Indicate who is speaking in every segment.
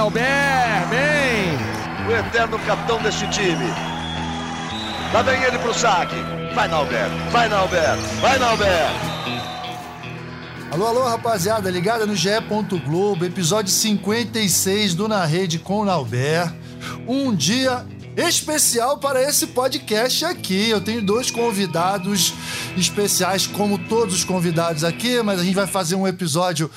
Speaker 1: Nauber, bem!
Speaker 2: O eterno capitão deste time. Lá vem ele pro saque. Vai, Nauber, vai, Nauber, vai, Nauber.
Speaker 3: Alô, alô, rapaziada, ligada no GE. Globo, episódio 56 do Na Rede com o Nauber. Um dia especial para esse podcast aqui. Eu tenho dois convidados especiais, como todos os convidados aqui, mas a gente vai fazer um episódio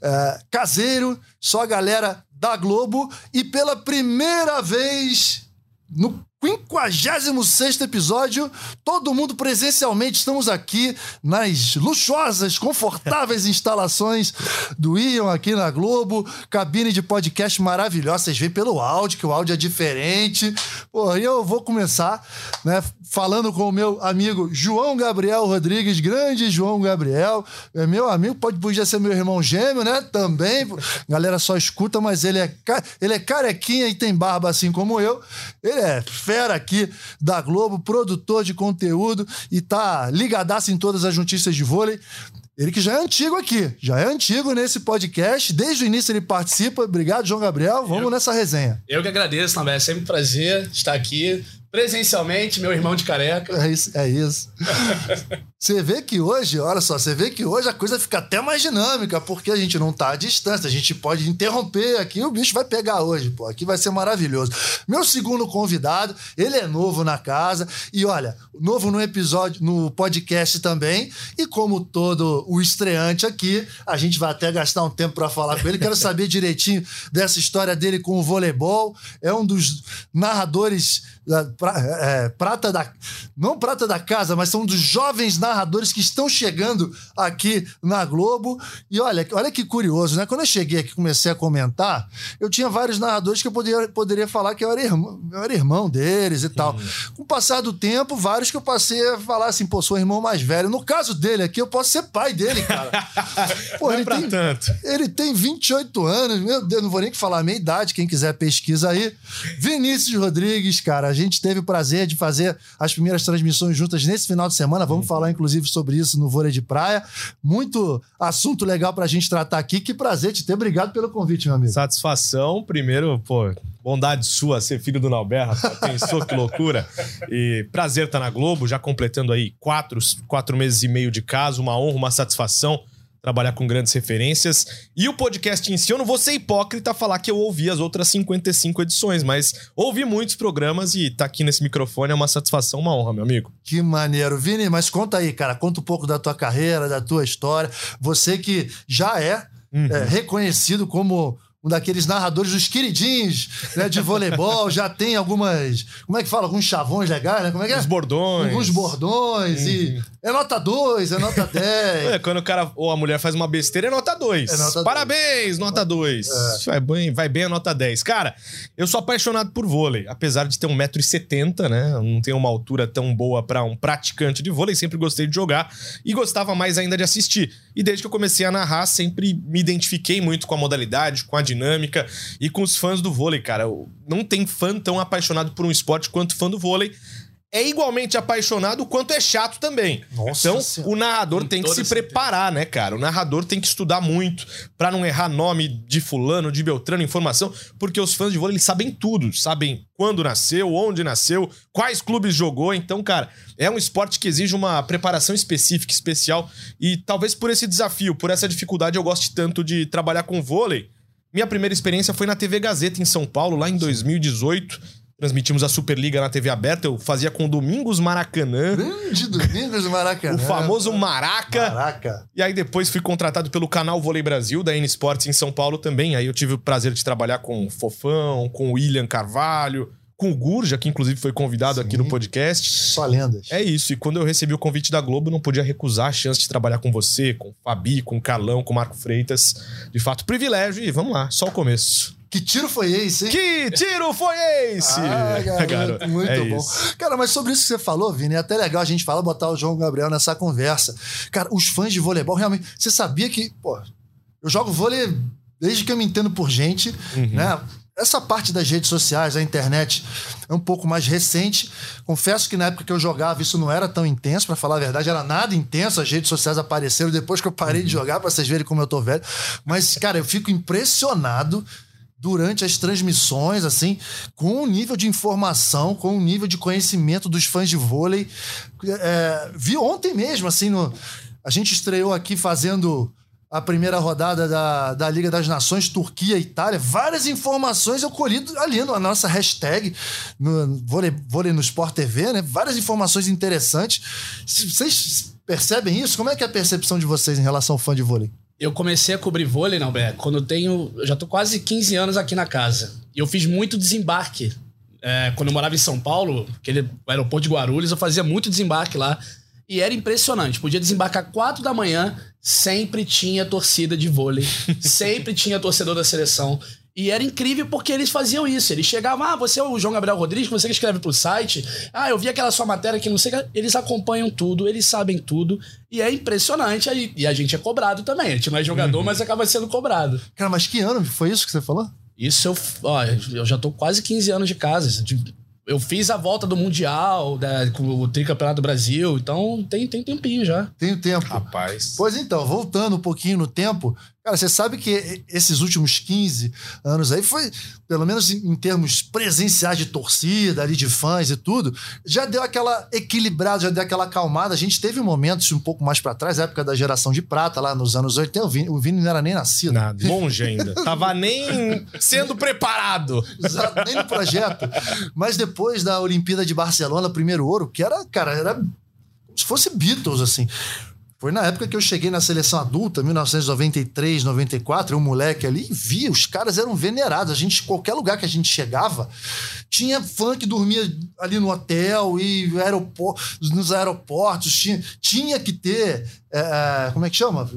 Speaker 3: é, caseiro, só a galera da Globo. E pela primeira vez no 56 episódio, todo mundo presencialmente. Estamos aqui nas luxuosas, confortáveis instalações do Ion aqui na Globo. Cabine de podcast maravilhosa. Vocês veem pelo áudio, que o áudio é diferente. Pô, e eu vou começar, né, falando com o meu amigo João Gabriel Rodrigues, grande João Gabriel. É meu amigo, pode podia ser meu irmão gêmeo, né? Também. Galera só escuta, mas ele é, ele é carequinha e tem barba assim como eu. Ele é fera aqui da Globo, produtor de conteúdo e tá ligadaço em todas as notícias de vôlei. Ele que já é antigo aqui, já é antigo nesse podcast, desde o início ele participa. Obrigado, João Gabriel. Vamos eu, nessa resenha.
Speaker 4: Eu que agradeço, Lambert. É sempre um prazer estar aqui presencialmente, meu irmão de careca.
Speaker 3: É isso. É isso. você vê que hoje, olha só, você vê que hoje a coisa fica até mais dinâmica, porque a gente não tá à distância, a gente pode interromper aqui, o bicho vai pegar hoje, pô, aqui vai ser maravilhoso. Meu segundo convidado, ele é novo na casa e olha, novo no episódio, no podcast também, e como todo o estreante aqui, a gente vai até gastar um tempo para falar com ele, quero saber direitinho dessa história dele com o voleibol, é um dos narradores pra, é, prata da. Não prata da casa, mas são dos jovens narradores que estão chegando aqui na Globo. E olha, olha que curioso, né? Quando eu cheguei aqui comecei a comentar, eu tinha vários narradores que eu poderia, poderia falar que eu era irmão, eu era irmão deles e tal. Uhum. Com o passar do tempo, vários que eu passei a falar assim, pô, sou irmão mais velho. No caso dele aqui, eu posso ser pai dele, cara.
Speaker 4: pô, é ele é tem, tanto.
Speaker 3: Ele tem 28 anos, meu Deus, não vou nem falar a minha idade, quem quiser pesquisa aí. Vinícius Rodrigues, cara, gente teve o prazer de fazer as primeiras transmissões juntas nesse final de semana. Vamos uhum. falar, inclusive, sobre isso no Vôlei de Praia. Muito assunto legal pra gente tratar aqui. Que prazer te ter. Obrigado pelo convite, meu amigo.
Speaker 1: Satisfação. Primeiro, pô, bondade sua ser filho do Nauber, Pensou que loucura. E prazer estar tá na Globo, já completando aí quatro, quatro meses e meio de casa. Uma honra, uma satisfação trabalhar com grandes referências. E o podcast em si, eu não vou ser hipócrita falar que eu ouvi as outras 55 edições, mas ouvi muitos programas e tá aqui nesse microfone é uma satisfação, uma honra, meu amigo.
Speaker 3: Que maneiro. Vini, mas conta aí, cara, conta um pouco da tua carreira, da tua história. Você que já é, uhum. é reconhecido como um daqueles narradores dos queridinhos né, de voleibol, já tem algumas. Como é que fala? Alguns chavões legais, né? Como é que é?
Speaker 1: Os bordões.
Speaker 3: Alguns bordões. E é nota 2, é nota 10.
Speaker 1: é, quando o cara ou a mulher faz uma besteira, é nota 2. É Parabéns, dois. nota 2. É. Vai, bem, vai bem a nota 10. Cara, eu sou apaixonado por vôlei. Apesar de ter 1,70m, né? não tenho uma altura tão boa para um praticante de vôlei, sempre gostei de jogar e gostava mais ainda de assistir. E desde que eu comecei a narrar, sempre me identifiquei muito com a modalidade, com a dinâmica e com os fãs do vôlei, cara. Não tem fã tão apaixonado por um esporte quanto fã do vôlei é igualmente apaixonado quanto é chato também. Nossa então, senhora. o narrador Com tem que se preparar, né, cara? O narrador tem que estudar muito para não errar nome de fulano, de Beltrano, informação, porque os fãs de vôlei eles sabem tudo, sabem quando nasceu, onde nasceu, quais clubes jogou. Então, cara, é um esporte que exige uma preparação específica, especial, e talvez por esse desafio, por essa dificuldade eu goste tanto de trabalhar com vôlei. Minha primeira experiência foi na TV Gazeta em São Paulo, lá em 2018 Transmitimos a Superliga na TV aberta. Eu fazia com Domingos Maracanã.
Speaker 3: Grande Domingos Maracanã.
Speaker 1: o famoso Maraca.
Speaker 3: Maraca.
Speaker 1: E aí depois fui contratado pelo canal Vôlei Brasil, da N Sports em São Paulo também. Aí eu tive o prazer de trabalhar com o Fofão, com o William Carvalho, com o Gurja, que inclusive foi convidado Sim. aqui no podcast.
Speaker 3: Só lendas.
Speaker 1: É isso. E quando eu recebi o convite da Globo, não podia recusar a chance de trabalhar com você, com o Fabi, com o Carlão, com o Marco Freitas. De fato, privilégio. E vamos lá, só o começo.
Speaker 3: Que tiro foi esse, hein?
Speaker 1: Que tiro foi esse?
Speaker 3: Ah, garoto, muito é bom. Isso. Cara, mas sobre isso que você falou, Vini, é até legal a gente falar, botar o João Gabriel nessa conversa. Cara, os fãs de voleibol, realmente, você sabia que, pô, eu jogo vôlei desde que eu me entendo por gente, uhum. né? Essa parte das redes sociais, a internet, é um pouco mais recente. Confesso que na época que eu jogava isso não era tão intenso, para falar a verdade, era nada intenso. As redes sociais apareceram depois que eu parei uhum. de jogar, para vocês verem como eu tô velho. Mas, cara, eu fico impressionado durante as transmissões, assim, com um nível de informação, com um nível de conhecimento dos fãs de vôlei. É, vi ontem mesmo, assim, no, a gente estreou aqui fazendo a primeira rodada da, da Liga das Nações, Turquia e Itália. Várias informações eu colhi ali na nossa hashtag, no vôlei, vôlei no Sport TV, né? Várias informações interessantes. Vocês percebem isso? Como é que é a percepção de vocês em relação ao fã de vôlei?
Speaker 4: Eu comecei a cobrir vôlei, não, Bé, quando eu tenho. Já tô quase 15 anos aqui na casa. E eu fiz muito desembarque. É, quando eu morava em São Paulo, aquele aeroporto de Guarulhos, eu fazia muito desembarque lá. E era impressionante. Podia desembarcar 4 da manhã, sempre tinha torcida de vôlei, sempre tinha torcedor da seleção. E era incrível porque eles faziam isso. Eles chegavam, ah, você é o João Gabriel Rodrigues, você que escreve pro site. Ah, eu vi aquela sua matéria que não sei. Eles acompanham tudo, eles sabem tudo. E é impressionante. E a gente é cobrado também. A gente não é jogador, uhum. mas acaba sendo cobrado.
Speaker 3: Cara, mas que ano foi isso que você falou?
Speaker 4: Isso eu. Ó, eu já tô quase 15 anos de casa. Eu fiz a volta do Mundial, da, com o Tricampeonato do Brasil, então tem, tem tempinho já.
Speaker 3: Tem tempo.
Speaker 1: Rapaz.
Speaker 3: Pois então, voltando um pouquinho no tempo, Cara, você sabe que esses últimos 15 anos aí foi, pelo menos em termos presenciais de torcida, ali de fãs e tudo, já deu aquela equilibrada, já deu aquela acalmada. A gente teve momentos um pouco mais para trás, época da geração de prata, lá nos anos 80. O Vini, o Vini não era nem nascido.
Speaker 1: Nada, longe ainda. Tava nem sendo preparado.
Speaker 3: Exato, nem no projeto. Mas depois da Olimpíada de Barcelona, primeiro ouro, que era, cara, era se fosse Beatles, assim. Foi na época que eu cheguei na seleção adulta, 1993, 94, eu um moleque ali, e vi, os caras eram venerados. A gente, qualquer lugar que a gente chegava, tinha fã que dormia ali no hotel e aeropor nos aeroportos. Tinha, tinha que ter. É, é como é que chama?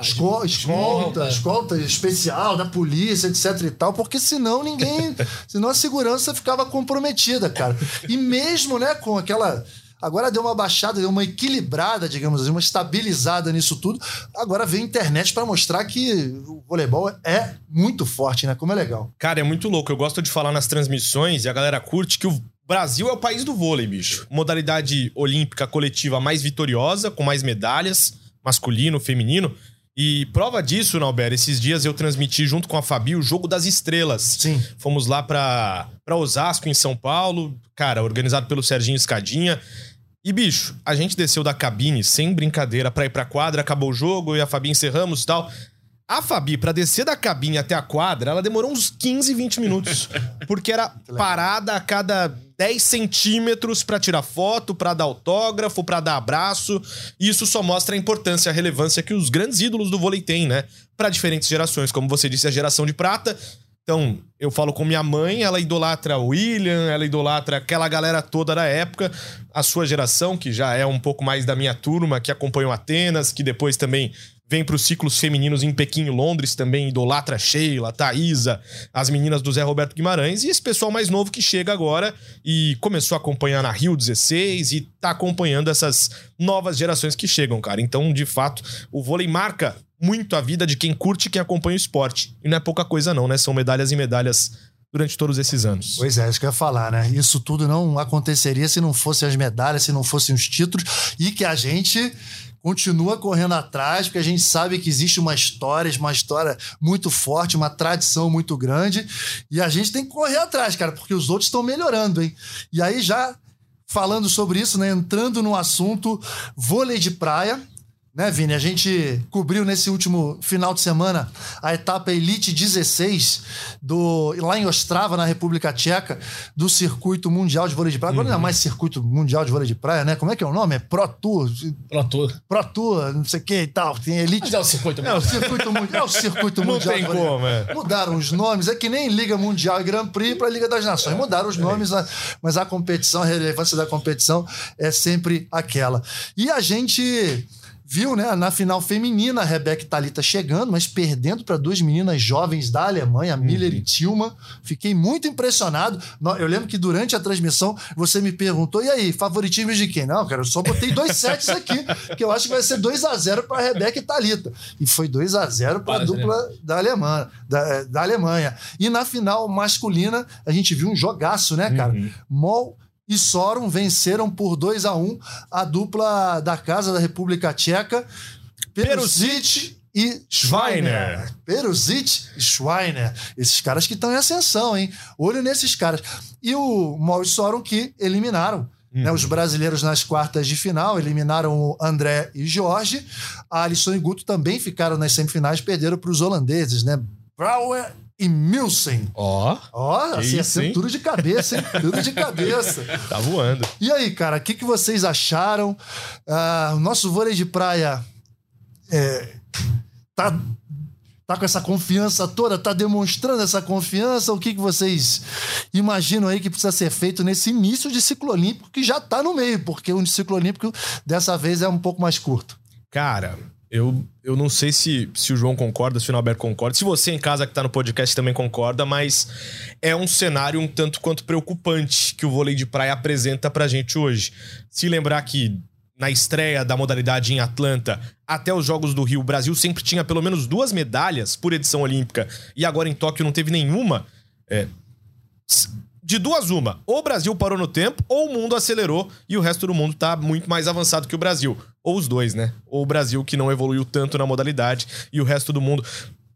Speaker 3: Escolta, escolta, escolta especial da polícia, etc e tal, porque senão ninguém. senão a segurança ficava comprometida, cara. E mesmo, né, com aquela Agora deu uma baixada, deu uma equilibrada, digamos assim, uma estabilizada nisso tudo. Agora vem a internet para mostrar que o voleibol é muito forte, né? Como é legal.
Speaker 1: Cara, é muito louco. Eu gosto de falar nas transmissões e a galera curte que o Brasil é o país do vôlei, bicho. Modalidade olímpica coletiva mais vitoriosa, com mais medalhas, masculino, feminino. E prova disso, Nauber, esses dias eu transmiti junto com a Fabi o Jogo das Estrelas.
Speaker 3: Sim.
Speaker 1: Fomos lá para Osasco, em São Paulo, cara, organizado pelo Serginho Escadinha. E, bicho, a gente desceu da cabine sem brincadeira pra ir pra quadra, acabou o jogo, e a Fabi encerramos e tal. A Fabi, pra descer da cabine até a quadra, ela demorou uns 15, 20 minutos. Porque era parada a cada 10 centímetros para tirar foto, para dar autógrafo, para dar abraço. E isso só mostra a importância, a relevância que os grandes ídolos do vôlei têm, né? Para diferentes gerações. Como você disse, a geração de prata. Então, eu falo com minha mãe, ela idolatra o William, ela idolatra aquela galera toda da época, a sua geração, que já é um pouco mais da minha turma, que acompanhou Atenas, que depois também vem para os ciclos femininos em Pequim e Londres, também idolatra Sheila, Thaisa, as meninas do Zé Roberto Guimarães, e esse pessoal mais novo que chega agora e começou a acompanhar na Rio 16 e tá acompanhando essas novas gerações que chegam, cara. Então, de fato, o vôlei marca muito a vida de quem curte e quem acompanha o esporte. E não é pouca coisa não, né? São medalhas e medalhas durante todos esses anos.
Speaker 3: Pois é, isso que eu ia falar, né? Isso tudo não aconteceria se não fossem as medalhas, se não fossem os títulos e que a gente continua correndo atrás, porque a gente sabe que existe uma história, uma história muito forte, uma tradição muito grande, e a gente tem que correr atrás, cara, porque os outros estão melhorando, hein? E aí já falando sobre isso, né, entrando no assunto vôlei de praia, né, Vini? A gente cobriu nesse último final de semana a etapa Elite 16 do, lá em Ostrava, na República Tcheca, do Circuito Mundial de Vôlei de Praia. Agora uhum. não é uhum. mais Circuito Mundial de Vôlei de Praia, né? Como é que é o nome? É Pro Tour.
Speaker 4: Pro Tour.
Speaker 3: Pro Tour, não sei o que e tal. Tem Elite.
Speaker 4: Mas é o Circuito Mundial.
Speaker 3: É o Circuito Mundial. É o Circuito Mundial.
Speaker 1: Não tem como, é.
Speaker 3: Mudaram os nomes. É que nem Liga Mundial e Grand Prix para Liga das Nações. Mudaram os nomes, mas a competição, a relevância da competição é sempre aquela. E a gente viu, né, na final feminina, a Rebeca Talita chegando, mas perdendo para duas meninas jovens da Alemanha, Miller uhum. e Tilma. Fiquei muito impressionado. Eu lembro que durante a transmissão você me perguntou: e aí, favoritismo de quem? Não, cara, eu só botei dois sets aqui, que eu acho que vai ser 2 a 0 para Rebeca e Talita. E foi 2 a 0 para a dupla né? da Alemanha, da, da, Alemanha. E na final masculina, a gente viu um jogaço, né, cara? Uhum. Mol e Sorum venceram por 2 a 1 a dupla da Casa da República Tcheca, Perusic e Schweiner. Peruzic e Schweiner. Esses caras que estão em ascensão, hein? Olho nesses caras. E o Maurice Sorum que eliminaram Uhum. Né, os brasileiros nas quartas de final eliminaram o André e Jorge. A Alisson e Guto também ficaram nas semifinais, perderam para os holandeses, né? Brouwer e Milsen.
Speaker 1: Ó.
Speaker 3: Ó, assim, isso, assim, tudo de cabeça, hein? tudo de cabeça.
Speaker 1: Tá voando.
Speaker 3: E aí, cara, o que, que vocês acharam? Uh, o nosso vôlei de praia é, tá tá com essa confiança toda, tá demonstrando essa confiança. O que, que vocês imaginam aí que precisa ser feito nesse início de ciclo olímpico que já tá no meio, porque o ciclo olímpico dessa vez é um pouco mais curto?
Speaker 1: Cara, eu, eu não sei se, se o João concorda, se o Alberto concorda, se você em casa que tá no podcast também concorda, mas é um cenário um tanto quanto preocupante que o vôlei de praia apresenta pra gente hoje. Se lembrar que na estreia da modalidade em Atlanta até os Jogos do Rio, o Brasil sempre tinha pelo menos duas medalhas por edição olímpica e agora em Tóquio não teve nenhuma. É, de duas, uma. Ou o Brasil parou no tempo, ou o mundo acelerou e o resto do mundo tá muito mais avançado que o Brasil. Ou os dois, né? Ou o Brasil que não evoluiu tanto na modalidade e o resto do mundo.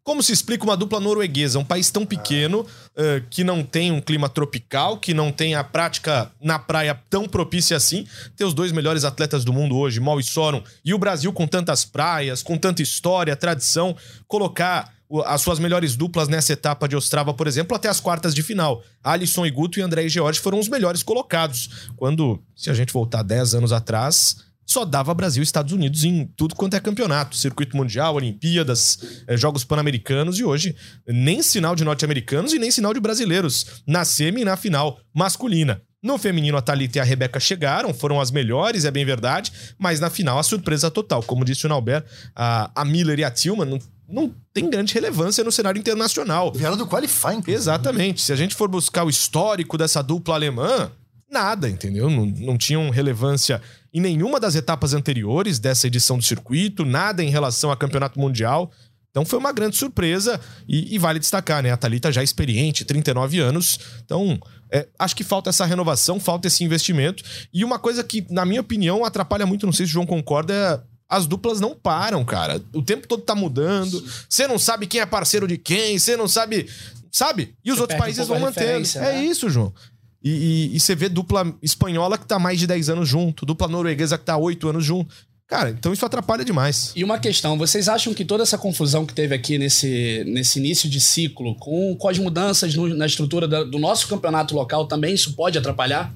Speaker 1: Como se explica uma dupla norueguesa, um país tão pequeno, uh, que não tem um clima tropical, que não tem a prática na praia tão propícia assim, ter os dois melhores atletas do mundo hoje, Mal e Sorum, e o Brasil com tantas praias, com tanta história, tradição, colocar as suas melhores duplas nessa etapa de Ostrava, por exemplo, até as quartas de final. Alisson e Guto e André e George foram os melhores colocados. Quando, se a gente voltar 10 anos atrás, só dava Brasil e Estados Unidos em tudo quanto é campeonato, circuito mundial, Olimpíadas, eh, Jogos Pan-Americanos e hoje nem sinal de norte-americanos e nem sinal de brasileiros na semi e na final masculina. No feminino, a Thalita e a Rebeca chegaram, foram as melhores, é bem verdade, mas na final a surpresa total. Como disse o Nauber, a, a Miller e a Tillman não, tem grande relevância no cenário internacional.
Speaker 3: Vieram do qualifying.
Speaker 1: Exatamente. Se a gente for buscar o histórico dessa dupla alemã, nada, entendeu? Não, não tinham relevância em nenhuma das etapas anteriores dessa edição do circuito, nada em relação a campeonato mundial. Então foi uma grande surpresa e, e vale destacar, né? A Thalita já é experiente, 39 anos. Então, é, acho que falta essa renovação, falta esse investimento. E uma coisa que, na minha opinião, atrapalha muito, não sei se o João concorda, é as duplas não param, cara. O tempo todo tá mudando. Você não sabe quem é parceiro de quem, você não sabe. Sabe? E os você outros países um vão mantendo. É né? É isso, João. E, você vê dupla espanhola que tá mais de 10 anos junto, dupla norueguesa que tá 8 anos junto. Cara, então isso atrapalha demais.
Speaker 4: E uma questão, vocês acham que toda essa confusão que teve aqui nesse, nesse início de ciclo, com, com as mudanças no, na estrutura da, do nosso campeonato local, também isso pode atrapalhar?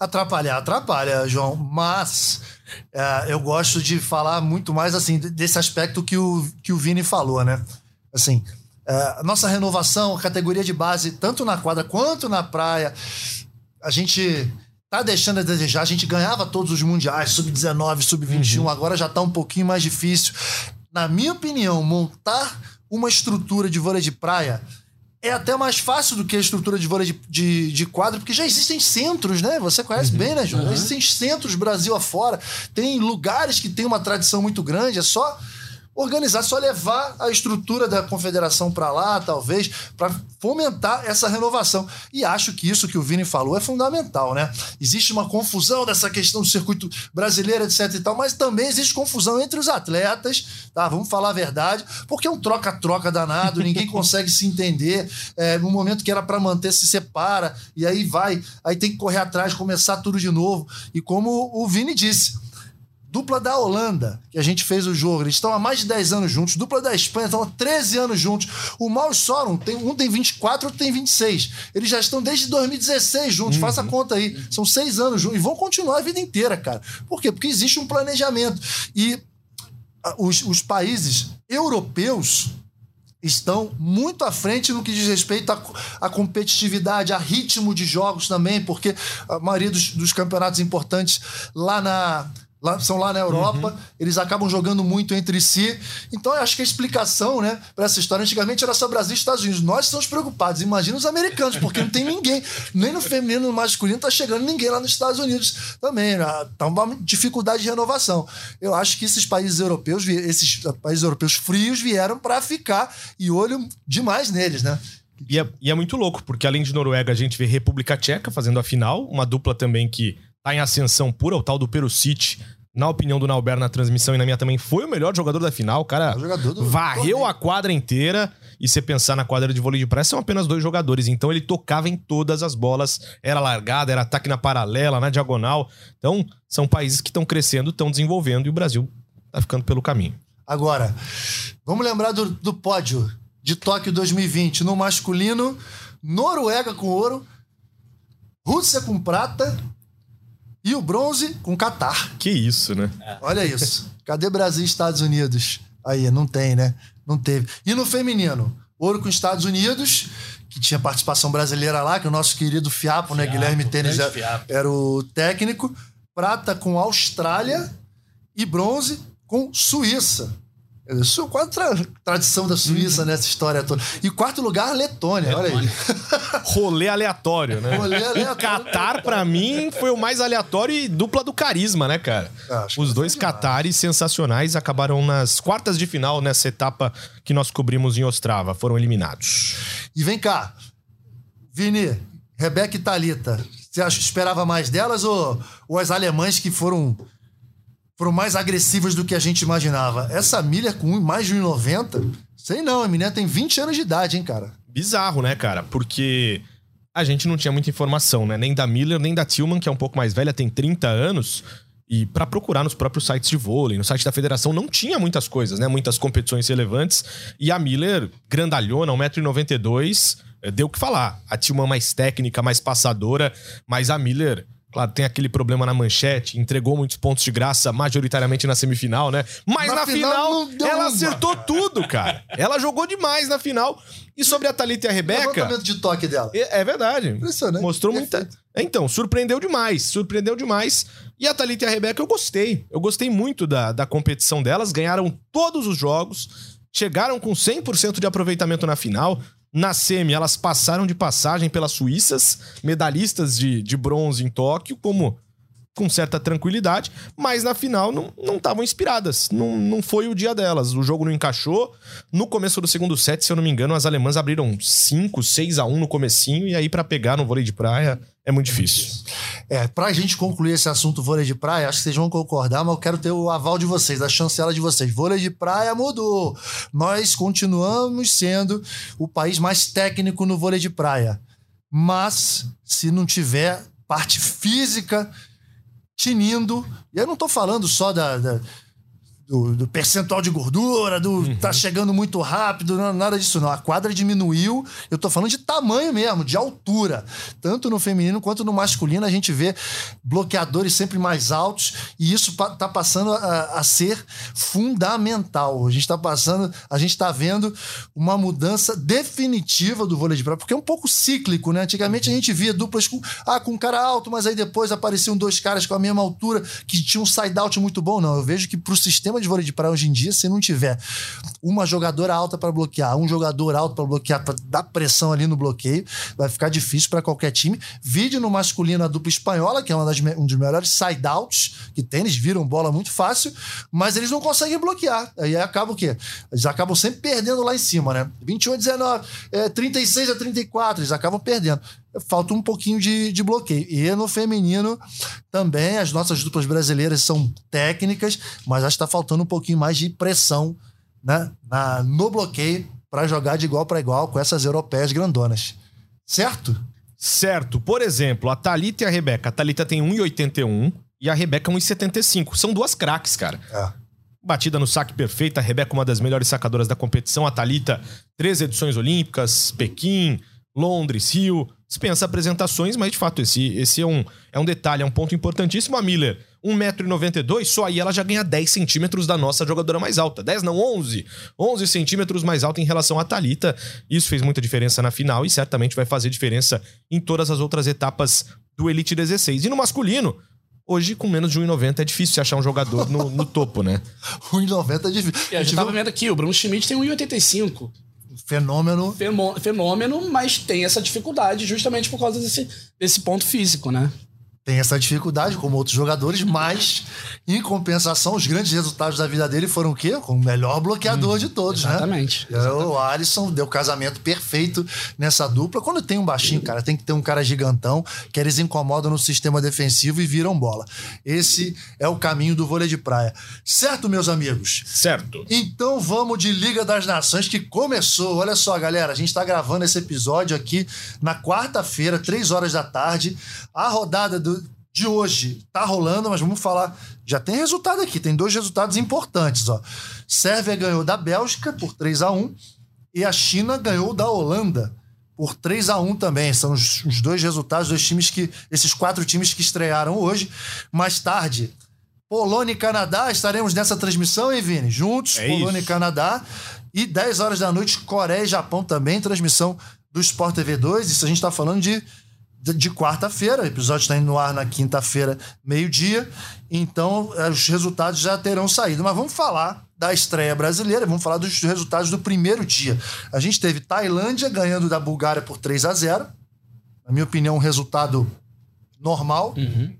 Speaker 3: Atrapalhar, atrapalha, João. Mas eu gosto de falar muito mais assim desse aspecto que o, que o Vini falou, né? Assim, é, a nossa renovação, a categoria de base, tanto na quadra quanto na praia, a gente tá deixando a desejar. A gente ganhava todos os mundiais, sub-19, sub-21, uhum. agora já tá um pouquinho mais difícil. Na minha opinião, montar uma estrutura de vôlei de praia é até mais fácil do que a estrutura de vôlei de, de, de quadro, porque já existem centros, né? Você conhece uhum. bem, né, João? Uhum. Já existem centros Brasil afora. Tem lugares que têm uma tradição muito grande. É só organizar, só levar a estrutura da confederação para lá, talvez, para fomentar essa renovação. E acho que isso que o Vini falou é fundamental, né? Existe uma confusão dessa questão do circuito brasileiro, etc e tal, mas também existe confusão entre os atletas, tá? Vamos falar a verdade, porque é um troca-troca danado, ninguém consegue se entender. É, no momento que era para manter, se separa, e aí vai, aí tem que correr atrás, começar tudo de novo. E como o Vini disse, Dupla da Holanda, que a gente fez o jogo, eles estão há mais de 10 anos juntos. Dupla da Espanha, estão há 13 anos juntos. O e Sorum, tem, um tem 24, outro tem 26. Eles já estão desde 2016 juntos, uhum. faça a conta aí. São seis anos juntos e vão continuar a vida inteira, cara. Por quê? Porque existe um planejamento. E os, os países europeus estão muito à frente no que diz respeito à, competitividade, a ritmo de jogos também, porque a maioria dos, dos campeonatos importantes lá na lá, são lá na Europa, uhum. eles acabam jogando muito entre si. Então, eu acho que a explicação, né, para essa história, antigamente era só Brasil e Estados Unidos. Nós estamos preocupados. Imagina os americanos, porque não tem ninguém, nem no feminino, no masculino, tá chegando ninguém lá nos Estados Unidos também. Né? Tá uma dificuldade de renovação. Eu acho que esses países europeus, esses países europeus frios vieram para ficar e olho demais neles, né?
Speaker 1: E é, e é muito louco, porque além de Noruega, a gente vê República Tcheca fazendo a final, uma dupla também que tá em ascensão pura, o tal do Perucite na opinião do Nauber na transmissão e na minha também, foi o melhor jogador da final. O cara
Speaker 3: jogador do
Speaker 1: varreu a quadra inteira. E você pensar na quadra de vôlei de praia, são apenas dois jogadores. Então ele tocava em todas as bolas. Era largada, era ataque na paralela, na diagonal. Então, são países que estão crescendo, estão desenvolvendo e o Brasil tá ficando pelo caminho.
Speaker 3: Agora, vamos lembrar do, do pódio de Tóquio 2020. No masculino, Noruega com ouro, Rússia com prata e o bronze com Catar.
Speaker 1: Que isso, né?
Speaker 3: Olha isso. Cadê Brasil e Estados Unidos? Aí, não tem, né? Não teve. E no feminino, ouro com Estados Unidos, que tinha participação brasileira lá, que o nosso querido Fiapo, né?
Speaker 4: Fiapo,
Speaker 3: Guilherme Tênis era,
Speaker 4: Fiapo.
Speaker 3: era o técnico. Prata com Austrália e bronze com Suíça. Isso é quase tra tradição da Suíça nessa história toda. E quarto lugar, Letônia. Olha aí.
Speaker 1: Rolê aleatório, né?
Speaker 3: Rolê aleatório.
Speaker 1: O Qatar, pra mim, foi o mais aleatório e dupla do carisma, né, cara?
Speaker 3: Ah, acho
Speaker 1: Os dois. Qatares sensacionais acabaram nas quartas de final nessa etapa que nós cobrimos em Ostrava. Foram eliminados.
Speaker 3: E vem cá, Vini, Rebeca e Thalita, você acha, esperava mais delas ou, ou as alemães que foram, foram mais agressivas do que a gente imaginava? Essa Miller com mais de 1,90? Sei não, a menina tem 20 anos de idade, hein, cara?
Speaker 1: Bizarro, né, cara? Porque a gente não tinha muita informação, né? Nem da Miller, nem da Tillman, que é um pouco mais velha, tem 30 anos. E pra procurar nos próprios sites de vôlei, no site da federação, não tinha muitas coisas, né? Muitas competições relevantes. E a Miller, grandalhona, 1,92m, eh, deu o que falar. A Tillman mais técnica, mais passadora, mas a Miller, claro, tem aquele problema na manchete, entregou muitos pontos de graça, majoritariamente na semifinal, né? Mas
Speaker 3: Na
Speaker 1: na,
Speaker 3: final
Speaker 1: final, ela
Speaker 3: uma.
Speaker 1: acertou tudo, cara. Ela jogou demais na final. E sobre a Thalita e a Rebeca.
Speaker 3: Levantamento de toque dela.
Speaker 1: É é verdade.
Speaker 3: Impressionante.
Speaker 1: Mostrou muita. Então, surpreendeu demais. Surpreendeu demais. E a Thalita e a Rebeca eu gostei. Eu gostei muito da, da competição delas. Ganharam todos os jogos. Chegaram com 100% de aproveitamento na final. Na semi, elas passaram de passagem pelas suíças, medalhistas de, de bronze em Tóquio, como com certa tranquilidade, mas na final não estavam inspiradas. Não, não foi o dia delas. O jogo não encaixou. No começo do segundo set, se eu não me engano, as alemãs abriram 5, 6 a 1 no comecinho, e aí pra pegar no vôlei de praia é muito difícil.
Speaker 3: É, pra gente concluir esse assunto vôlei de praia, acho que vocês vão concordar, mas eu quero ter o aval de vocês, a chancela de vocês. Vôlei de praia mudou. Nós continuamos sendo o país mais técnico no vôlei de praia. Mas, se não tiver parte física tinindo, e eu não tô falando só da. da- do, do percentual de gordura, do tá chegando muito rápido, não, nada disso não. A quadra diminuiu, eu tô falando de tamanho mesmo, de altura. Tanto no feminino quanto no masculino, a gente vê bloqueadores sempre mais altos e isso tá passando a, a ser fundamental. A gente tá passando, a gente tá vendo uma mudança definitiva do vôlei de praia, porque é um pouco cíclico, né? Antigamente a gente via duplas com, ah, com um cara alto, mas aí depois apareciam dois caras com a mesma altura que tinham um side-out muito bom. Não, eu vejo que pro sistema de vôlei de praia hoje em dia, se não tiver uma jogadora alta para bloquear, um jogador alto para bloquear, para dar pressão ali no bloqueio, vai ficar difícil para qualquer time. Vídeo no masculino a dupla espanhola, que é uma das um dos melhores side-outs que tem, eles viram bola muito fácil, mas eles não conseguem bloquear. Aí acaba o quê? Eles acabam sempre perdendo lá em cima, né? 21 a 19, é, 36 a 34, eles acabam perdendo. Falta um pouquinho de, de bloqueio. E no feminino também, as nossas duplas brasileiras são técnicas, mas acho que está faltando um pouquinho mais de pressão né, na, no bloqueio para jogar de igual para igual com essas europeias grandonas. Certo?
Speaker 1: Certo. Por exemplo, a Thalita e a Rebeca. A Thalita tem 1,81 e a Rebeca 1,75. São duas craques, cara.
Speaker 3: É.
Speaker 1: Batida no saque perfeita, a Rebeca uma das melhores sacadoras da competição, a Thalita, três edições olímpicas, Pequim, Londres, Rio, dispensa apresentações, mas de fato esse, esse é, um, é um detalhe, é um ponto importantíssimo. A Miller, 1,92m, só aí ela já ganha 10 centímetros da nossa jogadora mais alta. 10 não, 11. 11 centímetros mais alta em relação à Thalita. Isso fez muita diferença na final e certamente vai fazer diferença em todas as outras etapas do Elite 16. E no masculino, hoje com menos de 1,90 é difícil achar um jogador no, no topo, né?
Speaker 3: 1,90 é difícil.
Speaker 4: E a gente tava vendo aqui, o Bruno Schmidt tem 1,85.
Speaker 3: Fenômeno.
Speaker 4: Fenô- Fenômeno, mas tem essa dificuldade justamente por causa desse, desse ponto físico, né?
Speaker 3: Tem essa dificuldade, como outros jogadores, mas, em compensação, os grandes resultados da vida dele foram o quê? Com o melhor bloqueador hum, de todos,
Speaker 4: exatamente,
Speaker 3: né? Exatamente. O Alisson deu casamento perfeito nessa dupla. Quando tem um baixinho, cara, tem que ter um cara gigantão, que eles incomodam no sistema defensivo e viram bola. Esse é o caminho do vôlei de praia. Certo, meus amigos?
Speaker 1: Certo.
Speaker 3: Então vamos de Liga das Nações, que começou. Olha só, galera, a gente está gravando esse episódio aqui na quarta-feira, três horas da tarde. A rodada do de hoje tá rolando, mas vamos falar. Já tem resultado aqui, tem dois resultados importantes. Ó. Sérvia ganhou da Bélgica por 3 a 1 e a China ganhou da Holanda por 3 a 1 também. São os, os dois resultados, dois times que. Esses quatro times que estrearam hoje. Mais tarde, Polônia e Canadá, estaremos nessa transmissão, hein, Vini? Juntos, é Polônia isso. e Canadá. E 10 horas da noite, Coreia e Japão também, transmissão do Sport TV 2. Isso a gente está falando de de quarta-feira. O episódio está indo no ar na quinta-feira, meio-dia. Então, eh, os resultados já terão saído. Mas vamos falar da estreia brasileira, vamos falar dos resultados do primeiro dia. A gente teve Tailândia ganhando da Bulgária por 3 a 0 Na minha opinião, um resultado normal. Uhum.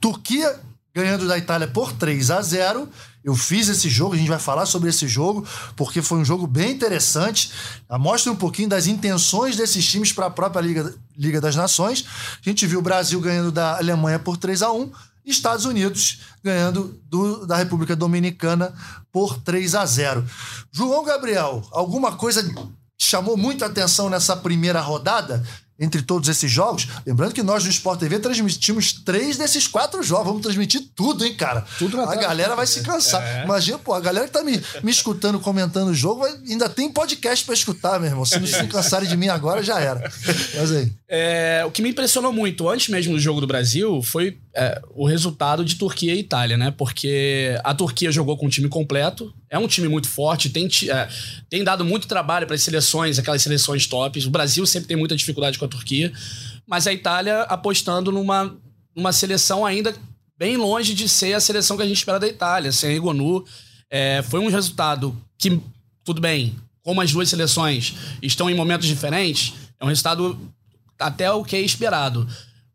Speaker 3: Turquia ganhando da Itália por 3 a 0 eu fiz esse jogo, a gente vai falar sobre esse jogo, porque foi um jogo bem interessante. Mostra um pouquinho das intenções desses times para a própria Liga, Liga das Nações. A gente viu o Brasil ganhando da Alemanha por 3 a 1 Estados Unidos ganhando do, da República Dominicana por 3 a 0 João Gabriel, alguma coisa chamou muita atenção nessa primeira rodada? Entre todos esses jogos. Lembrando que nós no Sport TV transmitimos três desses quatro jogos. Vamos transmitir tudo, hein, cara? Tudo A galera vai se cansar. É. Imagina, pô, a galera que tá me, me escutando, comentando o jogo, vai, ainda tem podcast para escutar, meu irmão. Se não se cansarem de mim agora, já era. Mas aí.
Speaker 4: É, o que me impressionou muito, antes mesmo do jogo do Brasil, foi é, o resultado de Turquia e Itália, né? Porque a Turquia jogou com um time completo, é um time muito forte, tem, é, tem dado muito trabalho para as seleções, aquelas seleções tops. O Brasil sempre tem muita dificuldade com a Turquia, mas a Itália apostando numa, numa seleção ainda bem longe de ser a seleção que a gente espera da Itália, sem Egonu. É, foi um resultado que, tudo bem, como as duas seleções estão em momentos diferentes, é um resultado até o que é esperado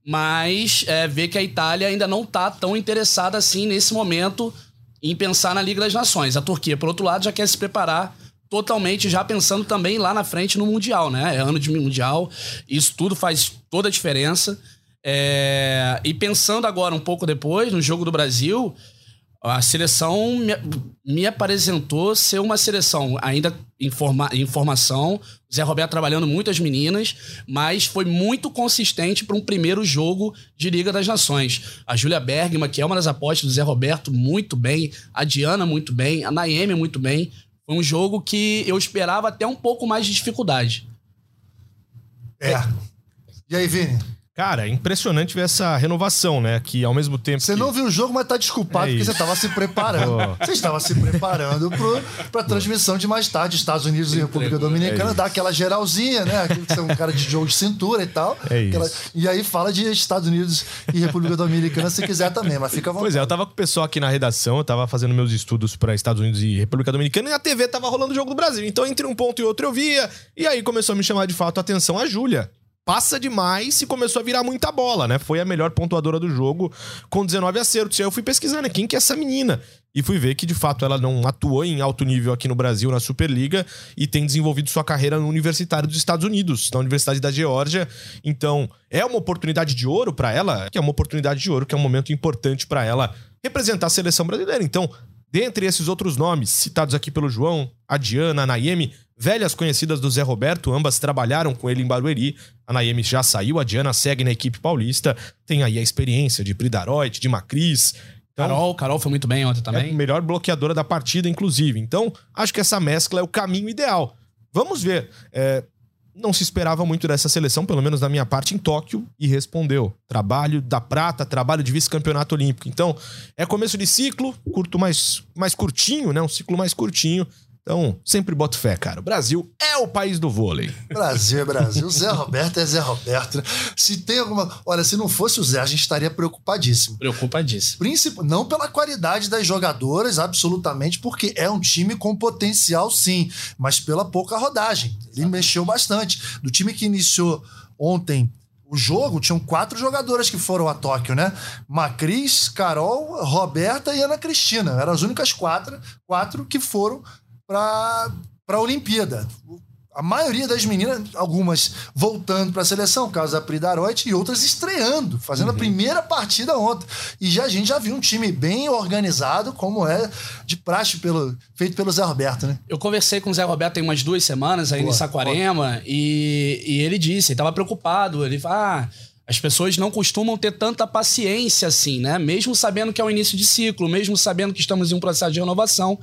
Speaker 4: mas é, ver que a Itália ainda não está tão interessada assim nesse momento em pensar na Liga das Nações. A Turquia, por outro lado, já quer se preparar totalmente, já pensando também lá na frente no Mundial, né? É ano de Mundial, isso tudo faz toda a diferença. É... E pensando agora um pouco depois, no jogo do Brasil, a seleção me, me, apresentou ser uma seleção ainda em, forma, em formação. Zé Roberto trabalhando muito as meninas, mas foi muito consistente para um primeiro jogo de Liga das Nações. A Júlia Bergman, que é uma das apostas do Zé Roberto, muito bem. A Diana, muito bem. A Naemi, muito bem. Foi um jogo que eu esperava até um pouco mais de dificuldade.
Speaker 3: É. E aí, Vini?
Speaker 1: Cara, é impressionante ver essa renovação, né? Que ao mesmo tempo.
Speaker 3: Você
Speaker 1: que...
Speaker 3: não viu o jogo, mas tá desculpado é porque você estava se preparando. você estava se preparando pro, pra transmissão de mais tarde, Estados Unidos e República Dominicana, é dar aquela geralzinha, né? Aquilo que você é um cara de jogo de cintura e tal.
Speaker 1: É isso. Aquela...
Speaker 3: E aí fala de Estados Unidos e República Dominicana se quiser também, mas fica à vontade.
Speaker 1: Pois é, eu tava com o pessoal aqui na redação, eu tava fazendo meus estudos para Estados Unidos e República Dominicana e a TV tava rolando o jogo do Brasil. Então, entre um ponto e outro eu via. E aí começou a me chamar de fato a atenção a Júlia passa demais e começou a virar muita bola, né? Foi a melhor pontuadora do jogo com 19 acertos. E aí eu fui pesquisando, né? Quem que é essa menina? E fui ver que, de fato, ela não atuou em alto nível aqui no Brasil, na Superliga, e tem desenvolvido sua carreira no Universitário dos Estados Unidos, na Universidade da Geórgia. Então, é uma oportunidade de ouro para ela, que é uma oportunidade de ouro, que é um momento importante para ela representar a seleção brasileira. Então, dentre esses outros nomes citados aqui pelo João, a Diana, a Naemi, velhas conhecidas do Zé Roberto, ambas trabalharam com ele em Barueri. A Naemi já saiu, a Diana segue na equipe paulista. Tem aí a experiência de Pridaroit, de Macris.
Speaker 4: Então, Carol, Carol foi muito bem ontem também.
Speaker 1: É a melhor bloqueadora da partida, inclusive. Então, acho que essa mescla é o caminho ideal. Vamos ver. É, não se esperava muito dessa seleção, pelo menos da minha parte, em Tóquio, e respondeu. Trabalho da prata, trabalho de vice-campeonato olímpico. Então, é começo de ciclo, curto mais, mais curtinho, né? Um ciclo mais curtinho. Então, sempre boto fé, cara. O Brasil é o país do vôlei.
Speaker 3: Brasil é Brasil. Zé Roberto é Zé Roberto. Se tem alguma. Olha, se não fosse o Zé, a gente estaria preocupadíssimo.
Speaker 4: Preocupadíssimo.
Speaker 3: Princip... Não pela qualidade das jogadoras, absolutamente, porque é um time com potencial, sim, mas pela pouca rodagem. Ele mexeu bastante. Do time que iniciou ontem o jogo, tinham quatro jogadoras que foram a Tóquio, né? Macris, Carol, Roberta e Ana Cristina. Eram as únicas quatro, quatro que foram para a Olimpíada a maioria das meninas, algumas voltando para a seleção, caso da Pridaroit, e outras estreando, fazendo uhum. a primeira partida ontem. E já a gente já viu um time bem organizado, como é de praxe pelo, feito pelo Zé Roberto, né?
Speaker 4: Eu conversei com o Zé Roberto tem umas duas semanas aí em Saquarema, e, e ele disse, ele estava preocupado, ele falou, ah, as pessoas não costumam ter tanta paciência assim, né? Mesmo sabendo que é o início de ciclo, mesmo sabendo que estamos em um processo de renovação,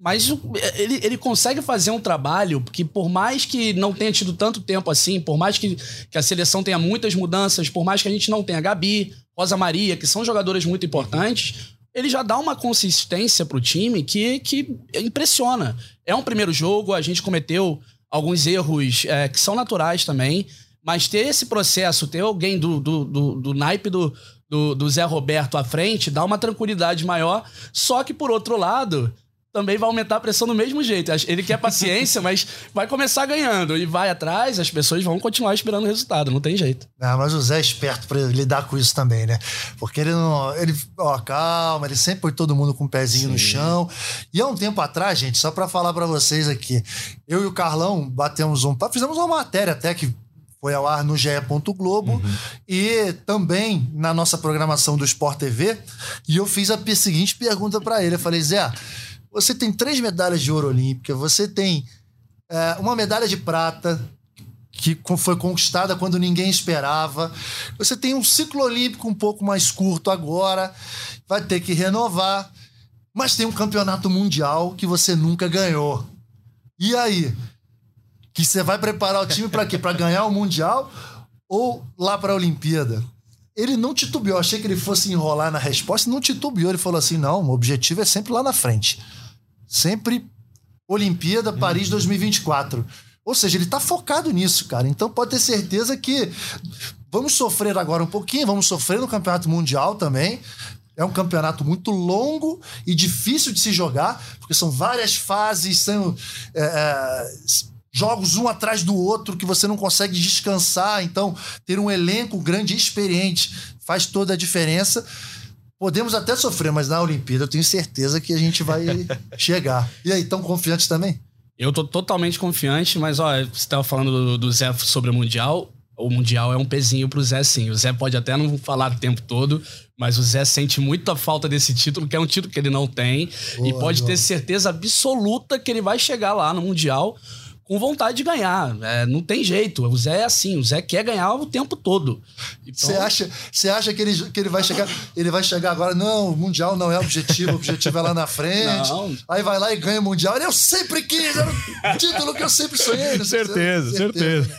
Speaker 4: mas ele, ele consegue fazer um trabalho que, por mais que não tenha tido tanto tempo assim, por mais que, que a seleção tenha muitas mudanças, por mais que a gente não tenha Gabi, Rosa Maria, que são jogadoras muito importantes, ele já dá uma consistência pro time que, que impressiona. É um primeiro jogo, a gente cometeu alguns erros é, que são naturais também, mas ter esse processo, ter alguém do, do, do, do naipe do, do, do Zé Roberto à frente, dá uma tranquilidade maior. Só que, por outro lado também vai aumentar a pressão do mesmo jeito. Ele quer paciência, mas vai começar ganhando e vai atrás, as pessoas vão continuar esperando o resultado, não tem jeito.
Speaker 3: Não, mas o Zé é esperto para lidar com isso também, né? Porque ele não. Ele, ó, calma, ele sempre põe todo mundo com o pezinho Sim. no chão. E há um tempo atrás, gente, só para falar para vocês aqui, eu e o Carlão batemos um. Fizemos uma matéria até que foi ao ar no GE. Globo uhum. e também na nossa programação do Sport TV. E eu fiz a seguinte pergunta para ele. Eu falei, Zé você tem três medalhas de ouro olímpica, você tem é, uma medalha de prata, que foi conquistada quando ninguém esperava. Você tem um ciclo olímpico um pouco mais curto agora, vai ter que renovar, mas tem um campeonato mundial que você nunca ganhou. E aí? Que você vai preparar o time para quê? Para ganhar o mundial ou lá para a Olimpíada? Ele não titubeou, achei que ele fosse enrolar na resposta, não titubeou, ele falou assim: "Não, o objetivo é sempre lá na frente". Sempre Olimpíada Paris 2024. Uhum. Ou seja, ele está focado nisso, cara. Então pode ter certeza que vamos sofrer agora um pouquinho, vamos sofrer no Campeonato Mundial também. É um campeonato muito longo e difícil de se jogar, porque são várias fases, são é, é jogos um atrás do outro que você não consegue descansar. Então, ter um elenco grande e experiente faz toda a diferença. Podemos até sofrer, mas na Olimpíada eu tenho certeza que a gente vai chegar. E aí, tão confiante também?
Speaker 4: Eu tô totalmente confiante, mas ó, você estava falando do, do, Zé sobre o Mundial. O Mundial é um pezinho pro Zé, sim. O Zé pode até não falar o tempo todo, mas o Zé sente muita falta desse título, que é um título que ele não tem. Boa, e pode boa. ter certeza absoluta que ele vai chegar lá no Mundial com vontade de ganhar. É, não tem jeito. O Zé é assim, o Zé quer ganhar o tempo todo.
Speaker 3: Você então... acha, você acha que, ele, que ele vai chegar? Ele vai chegar agora? Não, o Mundial não é objetivo, o objetivo é lá na frente. Não. Aí vai lá e ganha o Mundial. Eu sempre quis, era o título que eu sempre sonhei.
Speaker 1: Certeza, certeza. certeza.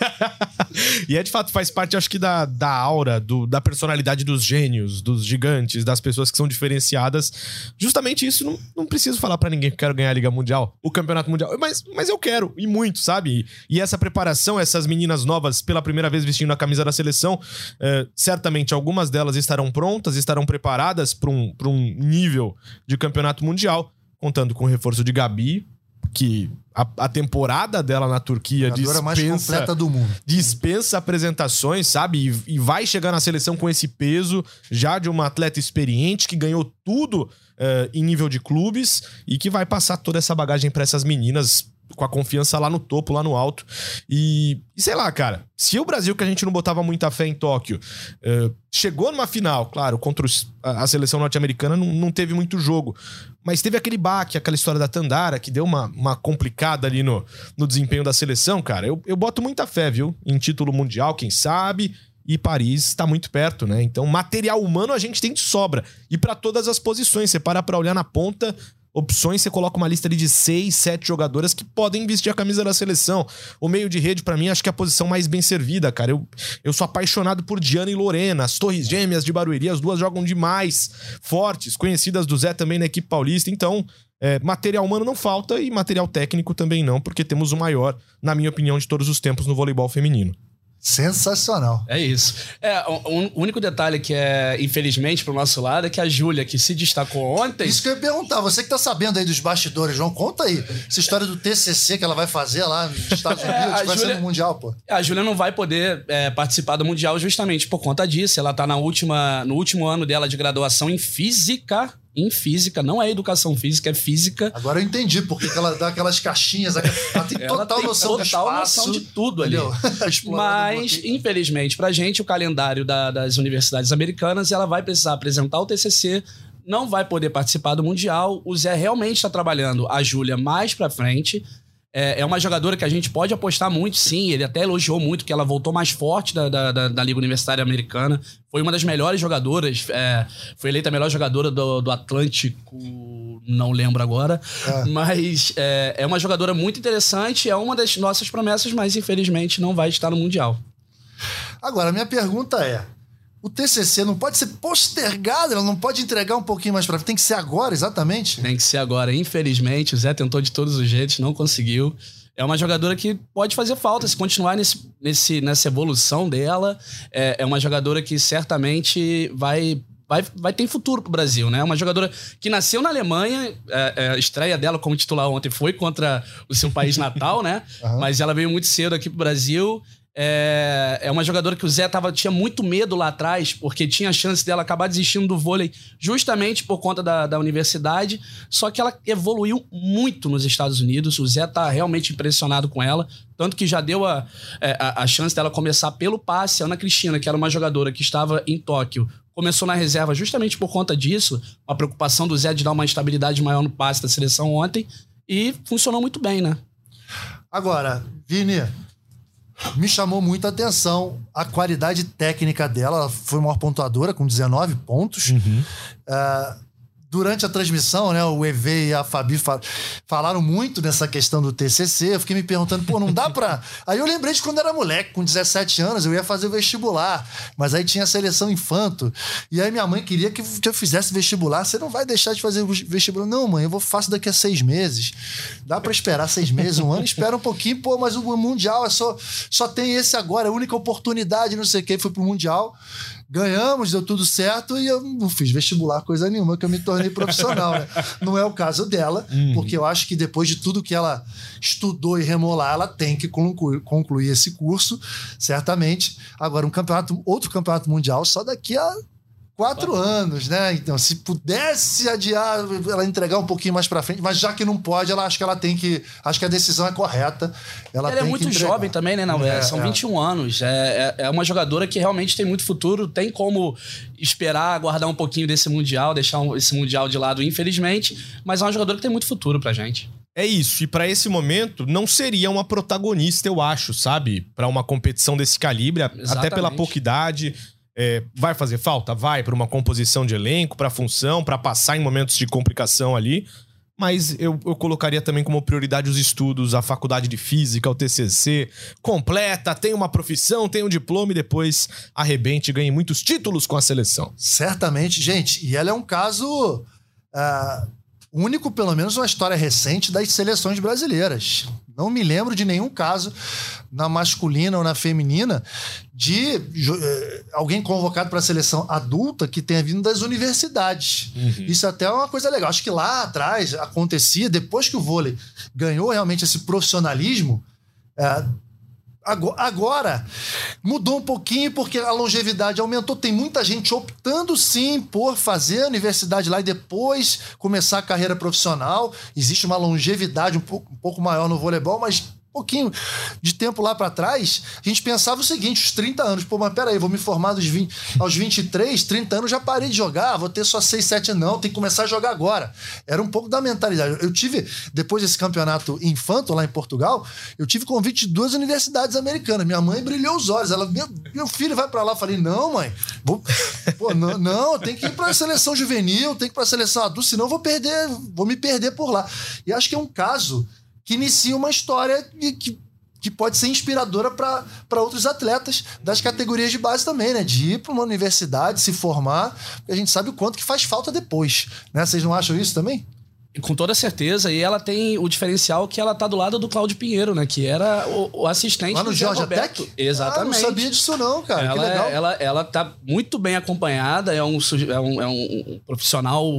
Speaker 1: E é de fato, faz parte, acho que, da, da aura, do, da personalidade dos gênios, dos gigantes, das pessoas que são diferenciadas. Justamente isso, não, não preciso falar para ninguém que quero ganhar a Liga Mundial, o Campeonato Mundial. Mas, mas eu quero, e muito sabe? E essa preparação, essas meninas novas pela primeira vez vestindo a camisa da seleção, é, certamente algumas delas estarão prontas, estarão preparadas para um, um nível de campeonato mundial, contando com o reforço de Gabi, que a, a, temporada dela na Turquia a dispensa,
Speaker 3: mais completa do mundo.
Speaker 1: dispensa apresentações, sabe? E, e, vai chegar na seleção com esse peso já de uma atleta experiente que ganhou tudo uh, em nível de clubes e que vai passar toda essa bagagem para essas meninas com a confiança lá no topo, lá no alto. E, e, sei lá, cara, se o Brasil, que a gente não botava muita fé em Tóquio, uh, chegou numa final, claro, contra os, a, a, seleção norte-americana, não, não teve muito jogo. Mas teve aquele baque, aquela história da Tandara, que deu uma, uma complicada ali no, no desempenho da seleção, cara. Eu, eu boto muita fé, viu? Em título mundial, quem sabe. E Paris está muito perto, né? Então, material humano a gente tem de sobra. E para todas as posições. Você para pra olhar na ponta, opções, você coloca uma lista ali de seis, sete jogadoras que podem vestir a camisa da seleção. O meio de rede, para mim, acho que é a posição mais bem servida, cara. Eu, eu sou apaixonado por Diana e Lorena, as Torres Gêmeas de Barueri, as duas jogam demais, fortes, conhecidas do Zé também na equipe paulista. Então, é, material humano não falta e material técnico também não, porque temos o maior, na minha opinião, de todos os tempos no voleibol feminino.
Speaker 3: Sensacional.
Speaker 4: É isso. É, o, o, único detalhe que é, infelizmente, pro nosso lado, é que a Júlia, que se destacou ontem.
Speaker 3: Isso que eu ia perguntar, você que tá sabendo aí dos bastidores, João, conta aí. Essa história do TCC que ela vai fazer lá nos Estados é, Unidos, é, vai Julia, ser no Mundial, pô.
Speaker 4: A Júlia não vai poder é, participar do Mundial justamente por conta disso. Ela tá na última, no último ano dela de graduação em Física em física, não é educação física, é física.
Speaker 3: Agora eu entendi porque ela dá aquelas caixinhas, ela tem total ela tem noção total do espaço,
Speaker 4: noção de tudo ali. Mas, infelizmente, pra gente, o calendário da, das universidades americanas, ela vai precisar apresentar o TCC, não vai poder participar do Mundial. O Zé realmente está trabalhando a Júlia mais pra frente. É, é, uma jogadora que a gente pode apostar muito, sim. Ele até elogiou muito que ela voltou mais forte da, da, da, da Liga Universitária Americana. Foi uma das melhores jogadoras. É, foi eleita a melhor jogadora do, do Atlântico, não lembro agora. É. Mas é, é uma jogadora muito interessante. É uma das nossas promessas, mas infelizmente não vai estar no Mundial.
Speaker 3: Agora, minha pergunta é: o TCC não pode ser postergado, ela não pode entregar um pouquinho mais para frente. Tem que ser agora, exatamente?
Speaker 4: Tem que ser agora. Infelizmente, o Zé tentou de todos os jeitos, não conseguiu. É uma jogadora que pode fazer falta se continuar nesse, nesse, nessa evolução dela. É, é uma jogadora que certamente vai vai, vai ter futuro pro Brasil, né? Uma jogadora que nasceu na Alemanha, é, é, a estreia dela como titular ontem foi contra o seu país natal, né? Uhum. Mas ela veio muito cedo aqui pro Brasil. É, é uma jogadora que o Zé tava, tinha muito medo lá atrás, porque tinha a chance dela acabar desistindo do vôlei justamente por conta da, da universidade. Só que ela evoluiu muito nos Estados Unidos. O Zé tá realmente impressionado com ela. Tanto que já deu a, é, a, a chance dela começar pelo passe. A Ana Cristina, que era uma jogadora que estava em Tóquio, começou na reserva justamente por conta disso. Uma preocupação do Zé de dar uma estabilidade maior no passe da seleção ontem. E funcionou muito bem, né?
Speaker 3: Agora, Vini, me chamou muita atenção a qualidade técnica dela. Ela foi maior pontuadora, com 19 pontos. Uhum. Uh, durante a transmissão, né, o EV e a Fabi falaram muito nessa questão do TCC. Eu fiquei me perguntando, pô, não dá pra. Aí eu lembrei de quando era moleque, com 17 anos, eu ia fazer o vestibular, mas aí tinha a seleção infanto. E aí minha mãe queria que eu fizesse vestibular. Você não vai deixar de fazer vestibular? Não, mãe, eu vou faço daqui a seis meses. Dá para esperar seis meses, um ano? Espera um pouquinho, pô, mas o Mundial é só, só tem esse agora, é a única oportunidade, não sei o que. Fui pro Mundial ganhamos, deu tudo certo e eu não fiz vestibular coisa nenhuma que eu me tornei profissional, né? Não é o caso dela, uhum. porque eu acho que depois de tudo que ela estudou e remolar, ela tem que concluir, concluir esse curso, certamente. Agora, um campeonato, outro campeonato mundial só daqui a quatro anos, né? Então, se pudesse adiar, ela entregar um pouquinho mais para frente, mas já que não pode, ela acho que ela tem que. Acho que a decisão é correta. Ela,
Speaker 4: ela é muito jovem também, né, não? É, São é. 21 anos. É, é, é uma jogadora que realmente tem muito futuro, tem como esperar, aguardar um pouquinho desse Mundial, deixar esse Mundial de lado, infelizmente, mas é uma jogadora que tem muito futuro pra gente.
Speaker 1: É isso, e para esse momento não seria uma protagonista, eu acho, sabe? Para uma competição desse calibre, Exatamente. até pela pouca idade. É, vai fazer falta? Vai para uma composição de elenco, para função, para passar em momentos de complicação ali. Mas eu, eu colocaria também como prioridade os estudos, a faculdade de física, o TCC, completa, tem uma profissão, tem um diploma e depois arrebente e ganhe muitos títulos com a seleção.
Speaker 3: Certamente, gente. E ela é um caso. Uh, único, pelo menos, uma história recente das seleções brasileiras. Não me lembro de nenhum caso na masculina ou na feminina de uh, alguém convocado para a seleção adulta que tenha vindo das universidades. Uhum. Isso até é uma coisa legal. Acho que lá atrás acontecia, depois que o vôlei ganhou realmente esse profissionalismo. Uh, Agora, mudou um pouquinho porque a longevidade aumentou. Tem muita gente optando sim por fazer a universidade lá e depois começar a carreira profissional. Existe uma longevidade um pouco, maior no voleibol, mas pouquinho de tempo lá para trás, a gente pensava o seguinte, os 30 anos, pô, mas peraí, vou me formar dos 20, aos 23, 30 anos já parei de jogar, vou ter só 6, 7 não, tem que começar a jogar agora. Era um pouco da mentalidade. Eu tive, depois desse campeonato infanto lá em Portugal, eu tive convite de duas universidades americanas. Minha mãe brilhou os olhos, ela, meu, meu filho vai para lá. Eu falei, não, mãe, vou, pô, não, não, tem que ir para a seleção juvenil, tem que ir para a seleção adulta, senão vou perder, vou me perder por lá. E acho que é um caso que inicia uma história que, que pode ser inspiradora para outros atletas das categorias de base também, né? De ir para uma universidade, se formar, porque a gente sabe o quanto que faz falta depois, né? Vocês não acham isso também?
Speaker 4: Com toda certeza. E ela tem o diferencial que ela tá do lado do Cláudio Pinheiro, né? Que era o, o assistente
Speaker 3: Lá no
Speaker 4: do Zé
Speaker 3: Georgia
Speaker 4: Roberto.
Speaker 3: Tech?
Speaker 4: Exatamente.
Speaker 3: Ah, não sabia disso não, cara.
Speaker 4: ela,
Speaker 3: que legal.
Speaker 4: é- ela, ela tá muito bem acompanhada, é um, é um, é um profissional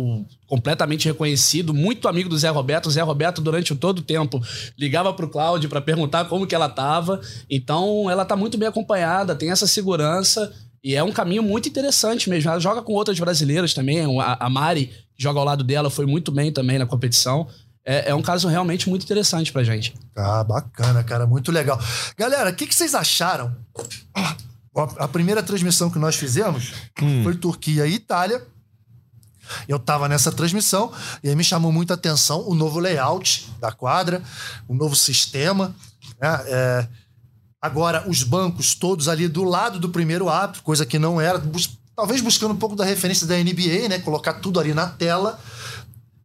Speaker 4: completamente reconhecido, muito amigo do Zé Roberto. O Zé Roberto, durante todo o tempo, ligava pro Cláudio para perguntar como que ela tava. Então, ela tá muito bem acompanhada, tem essa segurança. E é um caminho muito interessante mesmo. Ela joga com outras brasileiras também. A, Mari, joga ao lado dela, foi muito bem também na competição. É, é um caso realmente muito interessante pra gente.
Speaker 3: Ah, bacana, cara, muito legal. Galera, o que, que vocês acharam? A primeira transmissão que nós fizemos foi Turquia e Itália. Eu tava nessa transmissão e aí me chamou muita atenção o novo layout da quadra, o novo sistema. né? É, agora, os bancos todos ali do lado do primeiro ato, coisa que não era. Talvez buscando um pouco da referência da NBA, né? Colocar tudo ali na tela.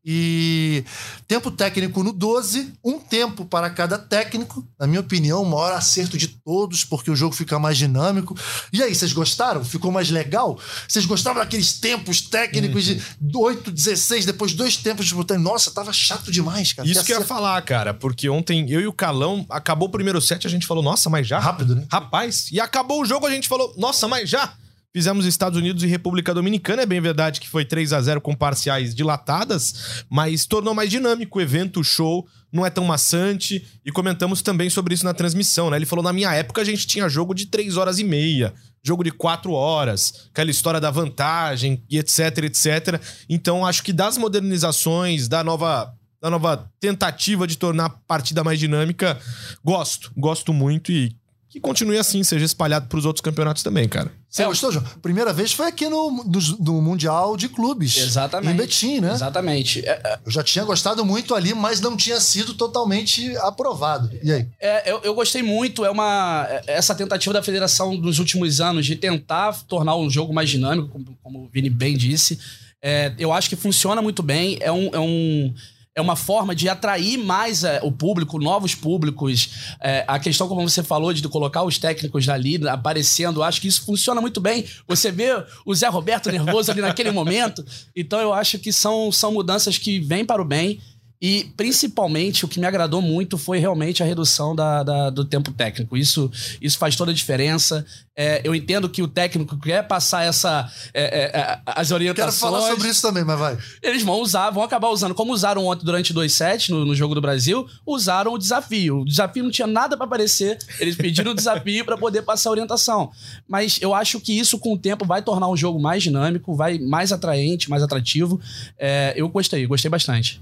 Speaker 3: E tempo técnico no 12, um tempo para cada técnico. Na minha opinião, o maior acerto de todos, porque o jogo fica mais dinâmico. E aí, vocês gostaram? Ficou mais legal? Vocês gostavam daqueles tempos técnicos de 8, 16, depois dois tempos disputando? Nossa, tava chato demais, cara.
Speaker 1: Isso que eu ia falar, cara, porque ontem eu e o Calão, acabou o primeiro set, a gente falou, nossa, mas já?
Speaker 3: Rápido, né?
Speaker 1: Rapaz, e acabou o jogo, a gente falou, nossa, mas já? Fizemos Estados Unidos e República Dominicana, é bem verdade que foi 3 a 0 com parciais dilatadas, mas tornou mais dinâmico o evento, o show, não é tão maçante, e comentamos também sobre isso na transmissão, né? Ele falou, na minha época a gente tinha jogo de 3 horas e meia, jogo de 4 horas, aquela história da vantagem e etc, etc. Então acho que das modernizações, da nova da nova tentativa de tornar a partida mais dinâmica, gosto, gosto muito e que continue assim, seja espalhado para os outros campeonatos também, cara.
Speaker 3: Você gostou, João? Primeira vez foi aqui no, no, no Mundial de Clubes.
Speaker 4: Exatamente.
Speaker 3: Em Betim, né?
Speaker 4: Exatamente. É, é,
Speaker 3: Eu já tinha gostado muito ali, mas não tinha sido totalmente aprovado. E aí?
Speaker 4: É, eu, eu gostei muito. É uma é- essa tentativa da federação nos últimos anos de tentar tornar o jogo mais dinâmico, como, como o Vini bem disse. É, eu acho que funciona muito bem. É um. É um é uma forma de atrair mais é, o público, novos públicos. É, a questão, como você falou, de colocar os técnicos ali aparecendo, acho que isso funciona muito bem. Você vê o Zé Roberto nervoso ali naquele momento. Então, eu acho que são, são mudanças que vêm para o bem. E, principalmente, o que me agradou muito foi realmente a redução da, da- do tempo técnico. Isso, isso faz toda a diferença. É, eu entendo que o técnico quer passar essa, é, é, é, as
Speaker 3: Quero
Speaker 4: orientações.
Speaker 3: falar sobre isso também, mas vai.
Speaker 4: Eles vão usar, vão acabar usando, como usaram ontem durante dois sets no, no jogo do Brasil, usaram o desafio. O desafio não tinha nada pra aparecer. Eles pediram o desafio pra poder passar a orientação. Mas eu acho que isso, com o tempo, vai tornar um jogo mais dinâmico, vai mais atraente, mais atrativo. É, eu gostei, gostei bastante.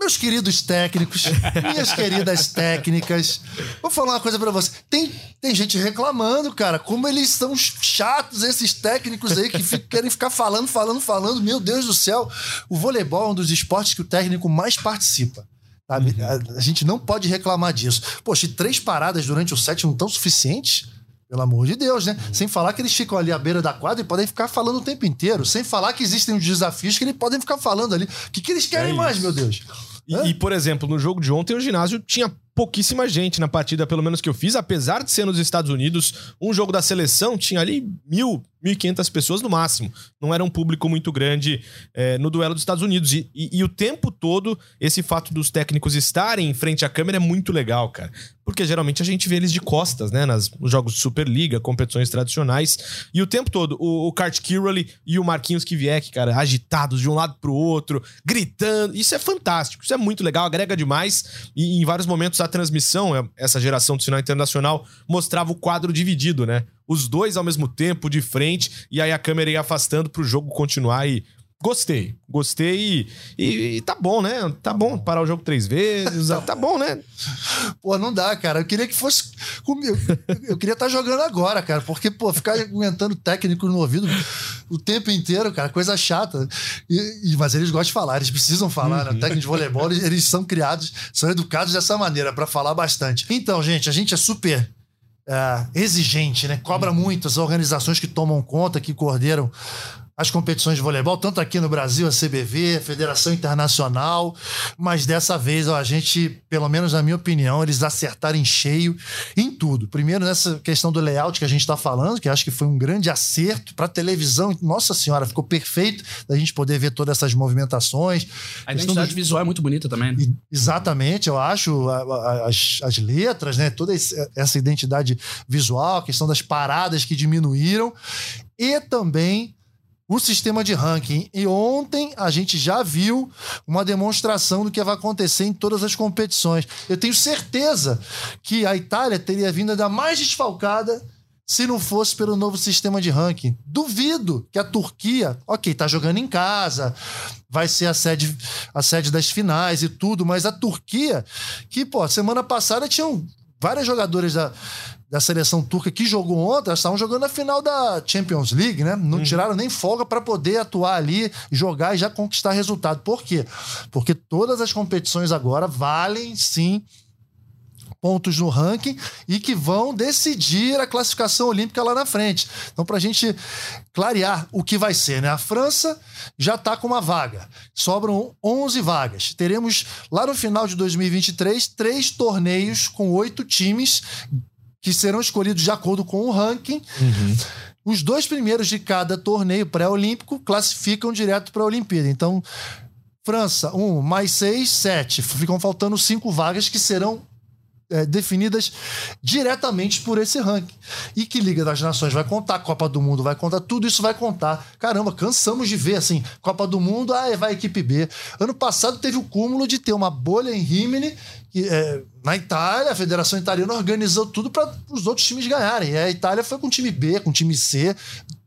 Speaker 3: Meus queridos técnicos, minhas queridas técnicas, vou falar uma coisa pra você. Tem, tem gente reclamando, cara, como eles são chatos, esses técnicos aí que querem ficar falando, falando, falando. Meu Deus do céu. O voleibol é um dos esportes que o técnico mais participa. sabe? A, a gente não pode reclamar disso. Poxa, e três paradas durante o set não tão suficientes? Pelo amor de Deus, né? Sem falar que eles ficam ali à beira da quadra e podem ficar falando o tempo inteiro. Sem falar que existem os desafios que eles podem ficar falando ali. O que, que eles querem
Speaker 1: É
Speaker 3: mais, meu Deus?
Speaker 1: E, e, por exemplo, no jogo de ontem, o ginásio tinha pouquíssima gente na partida, pelo menos que eu fiz, apesar de ser nos Estados Unidos, um jogo da seleção tinha ali mil, mil e quinhentas pessoas no máximo. Não era um público muito grande é, no duelo dos Estados Unidos. E, e- e o tempo todo, esse fato dos técnicos estarem em frente à câmera é muito legal, cara. Porque geralmente a gente vê eles de costas, né? Nas, nos jogos de Superliga, competições tradicionais. E o tempo todo, o, o Kurt Kirley e o Marquinhos Kivieck, cara, agitados de um lado pro outro, gritando. Isso é fantástico, isso é muito legal, agrega demais. E em vários momentos a transmissão, é, essa geração do sinal internacional, mostrava o quadro dividido, né? Os dois ao mesmo tempo, de frente, e aí a câmera ia afastando pro jogo continuar e. Gostei, gostei e, e- e tá bom, né? Tá bom parar o jogo três vezes, tá bom, né?
Speaker 3: Pô, não dá, cara. Eu queria que fosse comigo. Eu queria estar jogando agora, cara. Porque, pô, ficar aguentando técnico no ouvido o tempo inteiro, cara, coisa chata. E, e- mas eles gostam de falar, eles precisam falar, né? Técnico de voleibol, eles, eles são criados, são educados dessa maneira, pra falar bastante. Então, gente, a gente é super é, exigente, né? Cobra muito as organizações que tomam conta, que coordenam as competições de voleibol, tanto aqui no Brasil, a CBV, a Federação Internacional, mas dessa vez ó, a gente, pelo menos na minha opinião, eles acertaram em cheio em tudo. Primeiro nessa questão do layout que a gente está falando, que acho que foi um grande acerto para televisão. Nossa senhora, ficou perfeito da gente poder ver todas essas movimentações.
Speaker 4: A identidade do... visual é muito bonita também. Né?
Speaker 3: Exatamente, eu acho as, as letras, né, toda essa identidade visual, a questão das paradas que diminuíram e também o sistema de ranking. E ontem a gente já viu uma demonstração do que vai acontecer em todas as competições. Eu tenho certeza que a Itália teria vindo ainda mais desfalcada se não fosse pelo novo sistema de ranking. Duvido que a Turquia, ok, tá jogando em casa, vai ser a sede, a sede das finais e tudo, mas a Turquia, que, pô, semana passada tinham várias jogadoras da, da seleção turca que jogou ontem, elas estavam jogando a final da Champions League, né? Não uhum. tiraram nem folga para poder atuar ali, jogar e já conquistar resultado. Por quê? Porque todas as competições agora valem sim pontos no ranking e que vão decidir a classificação olímpica lá na frente. Então, para a gente clarear o que vai ser, né? A França já está com uma vaga, sobram 11 vagas. Teremos lá no final de 2023 três torneios com oito times que serão escolhidos de acordo com o ranking. Uhum. Os dois primeiros de cada torneio pré-olímpico classificam direto para a Olimpíada. Então, França, um, mais seis, sete. Ficam faltando cinco vagas que serão é, definidas diretamente por esse ranking. E que Liga das Nações vai contar, Copa do Mundo vai contar, tudo isso vai contar. Caramba, cansamos de ver assim, Copa do Mundo, ah, vai equipe B. Ano passado teve o cúmulo de ter uma bolha em Rimini, que, é, na Itália, a Federação Italiana organizou tudo para os outros times ganharem. E a Itália foi com time B, com time C,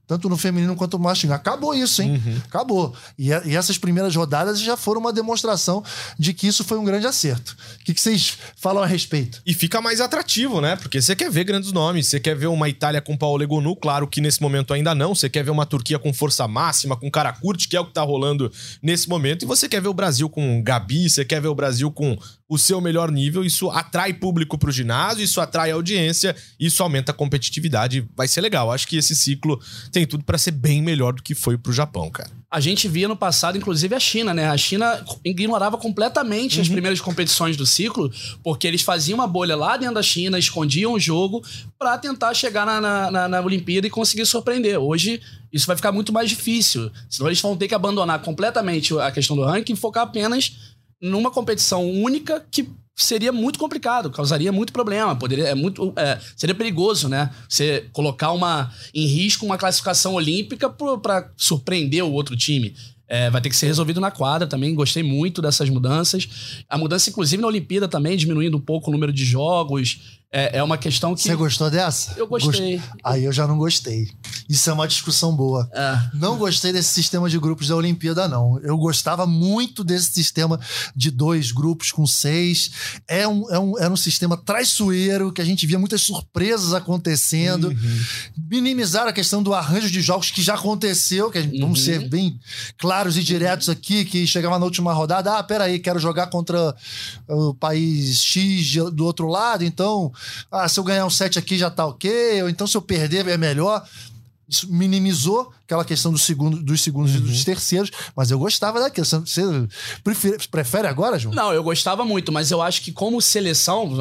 Speaker 3: tanto no feminino quanto no masculino. Acabou isso, hein? Uhum. Acabou. E, e, essas primeiras rodadas já foram uma demonstração de que isso foi um grande acerto. O que, que, vocês falam a respeito?
Speaker 1: E fica mais atrativo, né? Porque você quer ver grandes nomes, você quer ver uma Itália com Paulo Legonu, claro que nesse momento ainda não. Você quer ver uma Turquia com força máxima, com cara curte, que é o que tá rolando nesse momento. E você quer ver o Brasil com Gabi, você quer ver o Brasil com o seu melhor nível. Isso atrai público pro ginásio, isso atrai audiência, isso aumenta a competitividade. Vai ser legal. Acho que esse ciclo tem tudo para ser bem melhor do que foi pro Japão, cara.
Speaker 4: A gente via no passado, inclusive, a China, né? A China ignorava completamente uhum. as primeiras competições do ciclo, porque eles faziam uma bolha lá dentro da China, escondiam o jogo para tentar chegar na, na, na, na Olimpíada e conseguir surpreender. Hoje, isso vai ficar muito mais difícil. Senão eles vão ter que abandonar completamente a questão do ranking e focar apenas numa competição única que seria muito complicado, causaria muito problema, poderia é muito é, seria perigoso, né? Você colocar uma em risco uma classificação olímpica para surpreender o outro time. É, vai ter que ser resolvido na quadra também. Gostei muito dessas mudanças. A mudança, inclusive, na Olimpíada também, diminuindo um pouco o número de jogos. É, é uma questão que.
Speaker 3: Você gostou dessa?
Speaker 4: Eu gostei.
Speaker 3: Gost... Aí eu já não gostei. Isso é uma discussão boa. É. Não gostei desse sistema de grupos da Olimpíada, não. Eu gostava muito desse sistema de dois grupos com seis. É um, é um, era um sistema traiçoeiro, que a gente via muitas surpresas acontecendo. Uhum. Minimizar a questão do arranjo de jogos que já aconteceu, que uhum. vamos ser bem claros e diretos aqui, que chegava na última rodada, ah, peraí, quero jogar contra o país X do outro lado, então ah, se eu ganhar um set aqui já tá ok, ou então se eu perder é melhor. Isso minimizou aquela questão do segundo, dos segundos uhum. e dos uhum. terceiros, mas eu gostava daquilo. Você prefere, prefere agora, João?
Speaker 4: Não, eu gostava muito, mas eu acho que como seleção,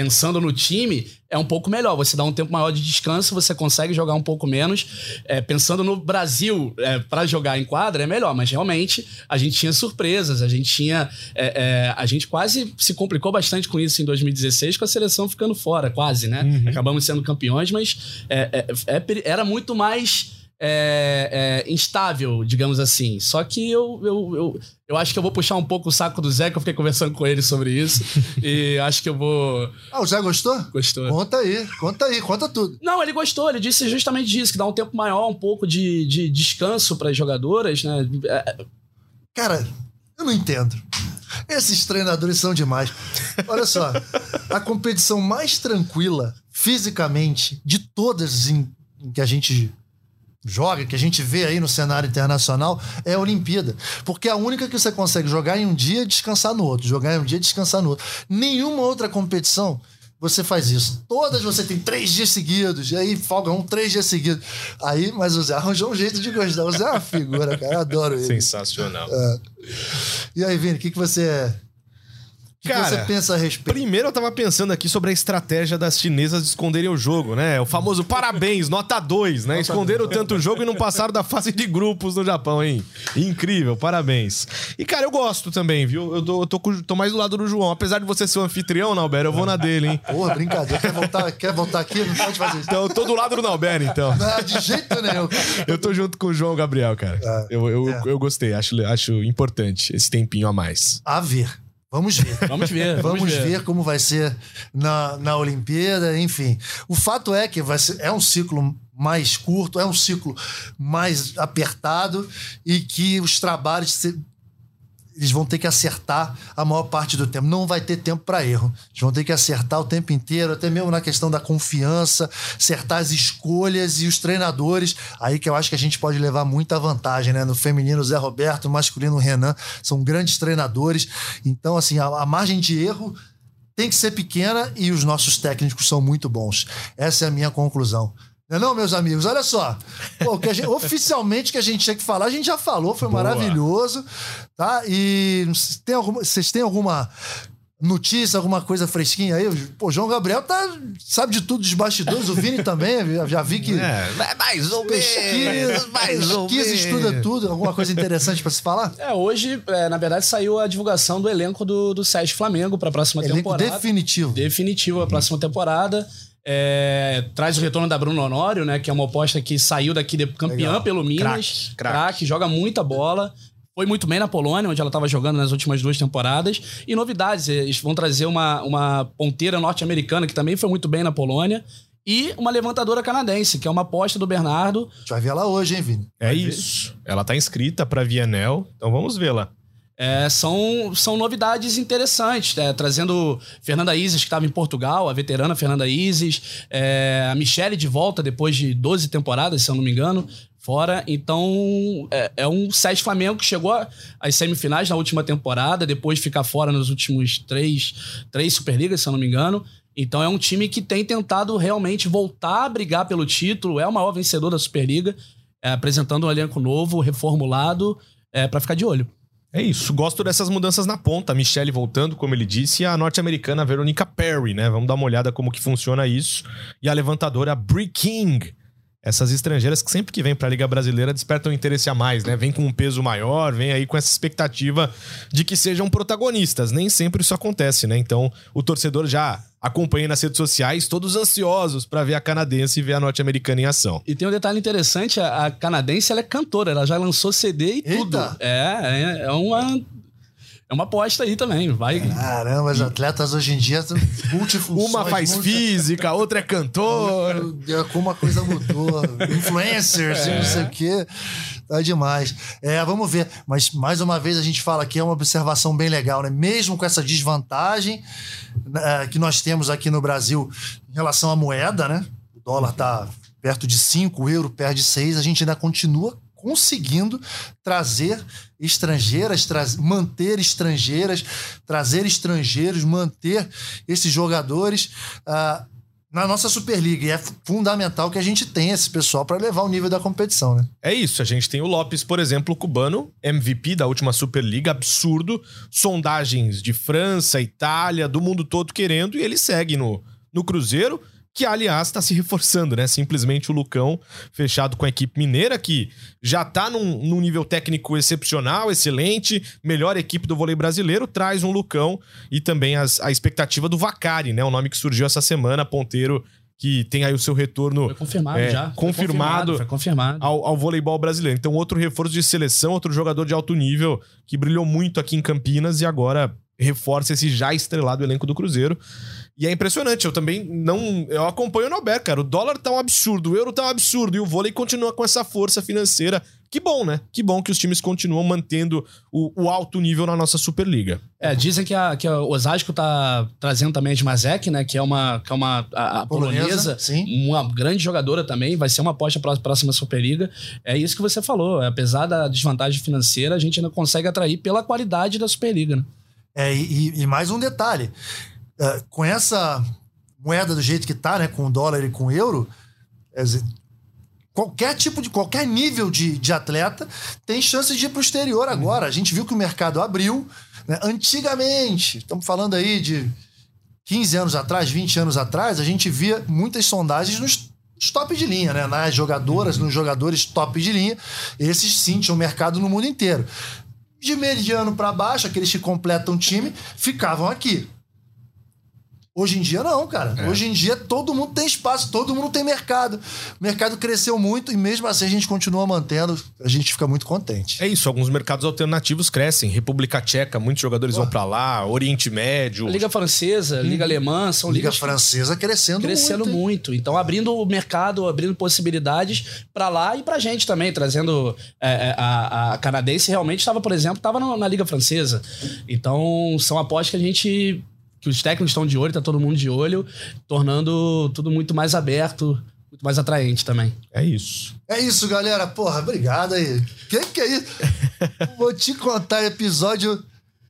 Speaker 4: pensando no time, é um pouco melhor. Você dá um tempo maior de descanso, você consegue jogar um pouco menos. É, pensando no Brasil, é, para jogar em quadra, é melhor, mas realmente a gente tinha surpresas, a gente tinha. É, é a gente quase se complicou bastante com isso em 2016, com a seleção ficando fora, quase, né? Uhum. Acabamos sendo campeões, mas é, é, era muito mais é, é, instável, digamos assim. Só que eu, eu, eu, eu, acho que eu vou puxar um pouco o saco do Zé, que eu fiquei conversando com ele sobre isso. e acho que eu vou.
Speaker 3: Ah, o Zé gostou?
Speaker 4: Gostou.
Speaker 3: Conta aí, conta aí, conta tudo.
Speaker 4: Não, ele gostou, ele disse justamente isso, que dá um tempo maior, um pouco de, de descanso para as jogadoras, né? É...
Speaker 3: Cara, eu não entendo. Esses treinadores são demais. Olha só, a competição mais tranquila, fisicamente, de todas em, em que a gente joga, que a gente vê aí no cenário internacional, é a Olimpíada. Porque é a única que você consegue jogar em um dia e descansar no outro. Jogar em um dia e descansar no outro. Nenhuma outra competição você faz isso. Todas você tem três dias seguidos, e aí folga um, três dias seguidos. Aí, mas o Zé arranjou um jeito de gostar. O Zé é uma figura, cara. Eu adoro ele.
Speaker 1: Sensacional. É.
Speaker 3: E aí, Vini, o que, que você o que,
Speaker 1: Cara,
Speaker 3: você pensa a respeito?
Speaker 1: Primeiro eu tava pensando aqui sobre a estratégia das chinesas de esconderem o jogo, né? O famoso parabéns, nota 2, né? Esconderam tanto o jogo e não passaram da fase de grupos no Japão, hein? Incrível, parabéns. E, cara, eu gosto também, viu? Eu tô, eu tô, tô mais do lado do João. Apesar de você ser o anfitrião, Nauber, eu vou na dele, hein?
Speaker 3: Porra, brincadeira. Quer voltar, quer voltar aqui? Não pode fazer isso.
Speaker 1: Então, eu tô do lado do Nauber, então.
Speaker 3: Não, de jeito nenhum.
Speaker 1: Eu tô junto com o João Gabriel, cara. É, eu, eu, é. eu gostei, acho, acho importante esse tempinho a mais.
Speaker 3: A ver. Vamos ver.
Speaker 4: Vamos ver.
Speaker 3: Vamos, vamos ver. ver. como vai ser na, na Olimpíada, enfim. O fato é que vai ser, é um ciclo mais curto, é um ciclo mais apertado e que os trabalhos eles vão ter que acertar a maior parte do tempo. Não vai ter tempo para erro. Eles vão ter que acertar o tempo inteiro, até mesmo na questão da confiança, acertar as escolhas e os treinadores. Aí que eu acho que a gente pode levar muita vantagem, né? No feminino, Zé Roberto, no masculino, Renan, são grandes treinadores. Então, assim, a, a margem de erro tem que ser pequena e os nossos técnicos são muito bons. Essa é a minha conclusão. Não, é não, meus amigos? Olha só. Pô, que gente, oficialmente que a gente tinha que falar, a gente já falou, foi Boa. maravilhoso. Tá? E tem alguma, vocês têm alguma notícia, alguma coisa fresquinha aí? Pô, João Gabriel tá, sabe de tudo dos bastidores, o Vini também, já, já vi que. É,
Speaker 1: mais ou menos, mais ou menos.
Speaker 3: estuda tudo, alguma coisa interessante para se falar?
Speaker 4: É, hoje, é, na verdade, saiu a divulgação do elenco do, do Sérgio Flamengo para a próxima elenco temporada.
Speaker 3: Definitivo.
Speaker 4: Definitivo a próxima temporada. É, traz o retorno da Bruno Honório, né? Que é uma aposta que saiu daqui de campeã Legal. pelo Minas. Craque, joga muita bola. Foi muito bem na Polônia, onde ela estava jogando nas últimas duas temporadas. E novidades, eles vão trazer uma, uma ponteira norte-americana que também foi muito bem na Polônia. E uma levantadora canadense, que é uma aposta do Bernardo.
Speaker 3: A gente vai ver ela hoje, hein, Vini?
Speaker 1: É isso. Ela tá inscrita para Vienel, então vamos vê-la.
Speaker 4: É, são, são novidades interessantes, é, trazendo Fernanda Isis, que estava em Portugal, a veterana Fernanda Isis, é, a Michelle de volta depois de 12 temporadas, se eu não me engano, fora. Então, é, é um SES Flamengo que chegou às semifinais na última temporada, depois de ficar fora nos últimos três, três Superligas, se eu não me engano. Então, é um time que tem tentado realmente voltar a brigar pelo título, é o maior vencedor da Superliga, é, apresentando um elenco novo, reformulado, é, para ficar de olho.
Speaker 1: É isso, gosto dessas mudanças na ponta. A Michelle voltando, como ele disse, e a norte-americana Veronica Perry, né? Vamos dar uma olhada como que funciona isso. E a levantadora Brie King. Essas estrangeiras que sempre que vêm para a Liga Brasileira despertam interesse a mais, né? Vem com um peso maior, vem aí com essa expectativa de que sejam protagonistas. Nem sempre isso acontece, né? Então, o torcedor já acompanha nas redes sociais, todos ansiosos para ver a canadense e ver a norte-americana em ação.
Speaker 4: E tem um detalhe interessante, a, canadense ela é cantora, ela já lançou CD e Eita. tudo. É, é, é uma é uma aposta aí também, vai.
Speaker 3: Caramba, os atletas hoje em dia são multifunções.
Speaker 1: Uma faz multi... física, outra é cantor.
Speaker 3: Como a coisa mudou. Influencers, é. não sei o quê. Tá demais. É, vamos ver. Mas, mais uma vez, a gente fala aqui, é uma observação bem legal, né? Mesmo com essa desvantagem né, que nós temos aqui no Brasil em relação à moeda, né? O dólar tá perto de 5, o euro perde 6, a gente ainda continua conseguindo trazer estrangeiras, tra manter estrangeiras, trazer estrangeiros, manter esses jogadores uh, na nossa Superliga. E é fundamental que a gente tenha esse pessoal para levar o nível da competição, né?
Speaker 1: É isso. A gente tem o Lopes, por exemplo, cubano, MVP da última Superliga, absurdo. Sondagens de França, Itália, do mundo todo querendo, e ele segue no, no Cruzeiro que aliás está se reforçando, né? Simplesmente o Lucão fechado com a equipe mineira, que já está num, num, nível técnico excepcional, excelente, melhor equipe do vôlei brasileiro, traz um Lucão e também as, a expectativa do Vacari, né? O nome que surgiu essa semana, ponteiro que tem aí o seu retorno
Speaker 4: foi confirmado é, já.
Speaker 1: Confirmado,
Speaker 4: foi confirmado,
Speaker 1: Ao, ao, voleibol brasileiro. Então, outro reforço de seleção, outro jogador de alto nível que brilhou muito aqui em Campinas e agora reforça esse já estrelado elenco do Cruzeiro. E é impressionante, eu também não. Eu acompanho o Nobel, cara. O dólar tá um absurdo, o euro tá um absurdo e o vôlei continua com essa força financeira. Que bom, né? Que bom que os times continuam mantendo o, o alto nível na nossa Superliga.
Speaker 4: É, dizem que, a, que a Osasco tá trazendo também a Dmazek, né? Que é uma, que é uma a, a polonesa, polonesa uma grande jogadora também, vai ser uma aposta para a próxima Superliga. É isso que você falou. Apesar da desvantagem financeira, a gente ainda consegue atrair pela qualidade da Superliga, né?
Speaker 3: É, e, e mais um detalhe. É, com essa moeda do jeito que tá, né? Com dólar e com euro, quer dizer, qualquer tipo de qualquer nível de, de atleta tem chance de ir para o exterior agora. A gente viu que o mercado abriu. Né? Antigamente, estamos falando aí de 15 anos atrás, 20 anos atrás, a gente via muitas sondagens nos top de linha, né? Nas jogadoras, nos jogadores top de linha. Esses sim tinham mercado no mundo inteiro. De mediano para baixo, aqueles que completam o time, ficavam aqui. Hoje em dia não, cara. É. Hoje em dia todo mundo tem espaço, todo mundo tem mercado. O mercado cresceu muito e mesmo assim a gente continua mantendo, a gente fica muito contente.
Speaker 1: É isso, alguns mercados alternativos crescem. República Tcheca, muitos jogadores Pô. vão para lá, Oriente Médio.
Speaker 4: A Liga Francesa, Liga hum. Alemã, são
Speaker 3: Liga Francesa crescendo,
Speaker 4: crescendo muito. muito. Então abrindo o mercado, abrindo possibilidades para lá e pra gente também, trazendo é, é, a, a, canadense realmente estava, por exemplo, estava na Liga Francesa. Então são apostas que a gente que os técnicos estão de olho, tá todo mundo de olho, tornando tudo muito mais aberto, muito mais atraente também.
Speaker 1: É isso.
Speaker 3: É isso, galera. Porra, obrigado aí. Que que é isso? Vou te contar episódio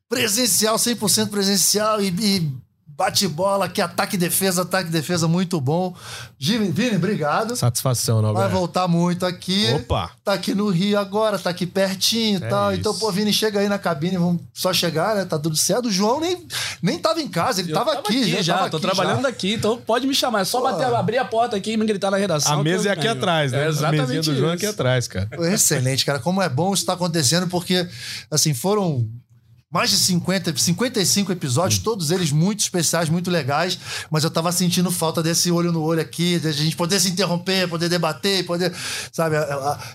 Speaker 3: presencial, 100% presencial e, e bate-bola, que ataque e defesa, ataque e defesa muito bom. Vini, Vini, obrigado.
Speaker 1: Satisfação, não
Speaker 3: Vai voltar muito aqui.
Speaker 1: Opa!
Speaker 3: Tá aqui no Rio agora, tá aqui pertinho e é tal. Isso. Então, pô, Vini, chega aí na cabine, vamos só chegar, né? Tá tudo certo. O João nem, nem tava em casa, ele tava, tava, aqui,
Speaker 4: aqui já.
Speaker 3: Tava
Speaker 4: tô
Speaker 3: aqui
Speaker 4: trabalhando
Speaker 3: já.
Speaker 4: aqui, então pode me chamar. É só bater, abrir a porta aqui e me gritar na redação.
Speaker 1: A mesa é aqui atrás, né?
Speaker 4: É exatamente a mesinha do
Speaker 1: João é aqui atrás, cara.
Speaker 3: Excelente, cara. Como é bom isso tá acontecendo, porque, assim, foram mais de 50, 55 episódios, hum. todos eles muito especiais, muito legais, mas eu tava sentindo falta desse olho no olho aqui, de a gente poder se interromper, poder debater, poder, sabe,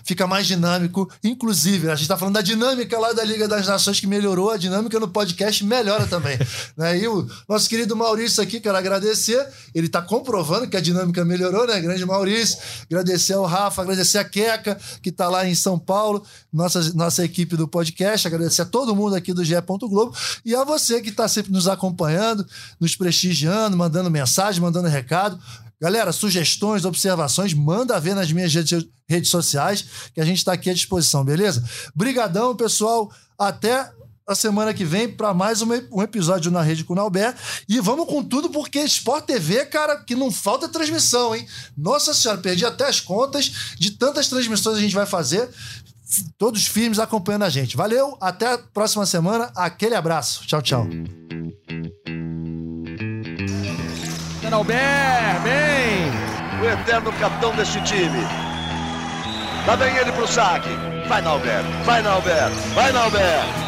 Speaker 3: fica mais dinâmico. Inclusive, a gente tá falando da dinâmica lá da Liga das Nações que melhorou, a dinâmica no podcast melhora também. né? E o nosso querido Maurício aqui, quero agradecer, ele tá comprovando que a dinâmica melhorou, né? Grande Maurício, agradecer ao Rafa, agradecer a Queca, que tá lá em São Paulo, nossa, nossa equipe do podcast, agradecer a todo mundo aqui do GE Globo e a você que está sempre nos acompanhando, nos prestigiando, mandando mensagem, mandando recado. Galera, sugestões, observações, manda ver nas minhas redes sociais, que a gente está aqui à disposição, beleza? Brigadão, pessoal. Até a semana que vem para mais um, episódio na Rede Nalber. E vamos com tudo, porque Sport TV, cara, que não falta transmissão, hein? Nossa Senhora, perdi até as contas de tantas transmissões a gente vai fazer todos firmes acompanhando a gente. Valeu, até a próxima semana. Aquele abraço. Tchau, tchau.
Speaker 1: Albert, bem!
Speaker 2: O eterno capitão deste time. Lá vem ele pro saque. Vai, Nalber. Vai, Nalber. Vai, Nalber.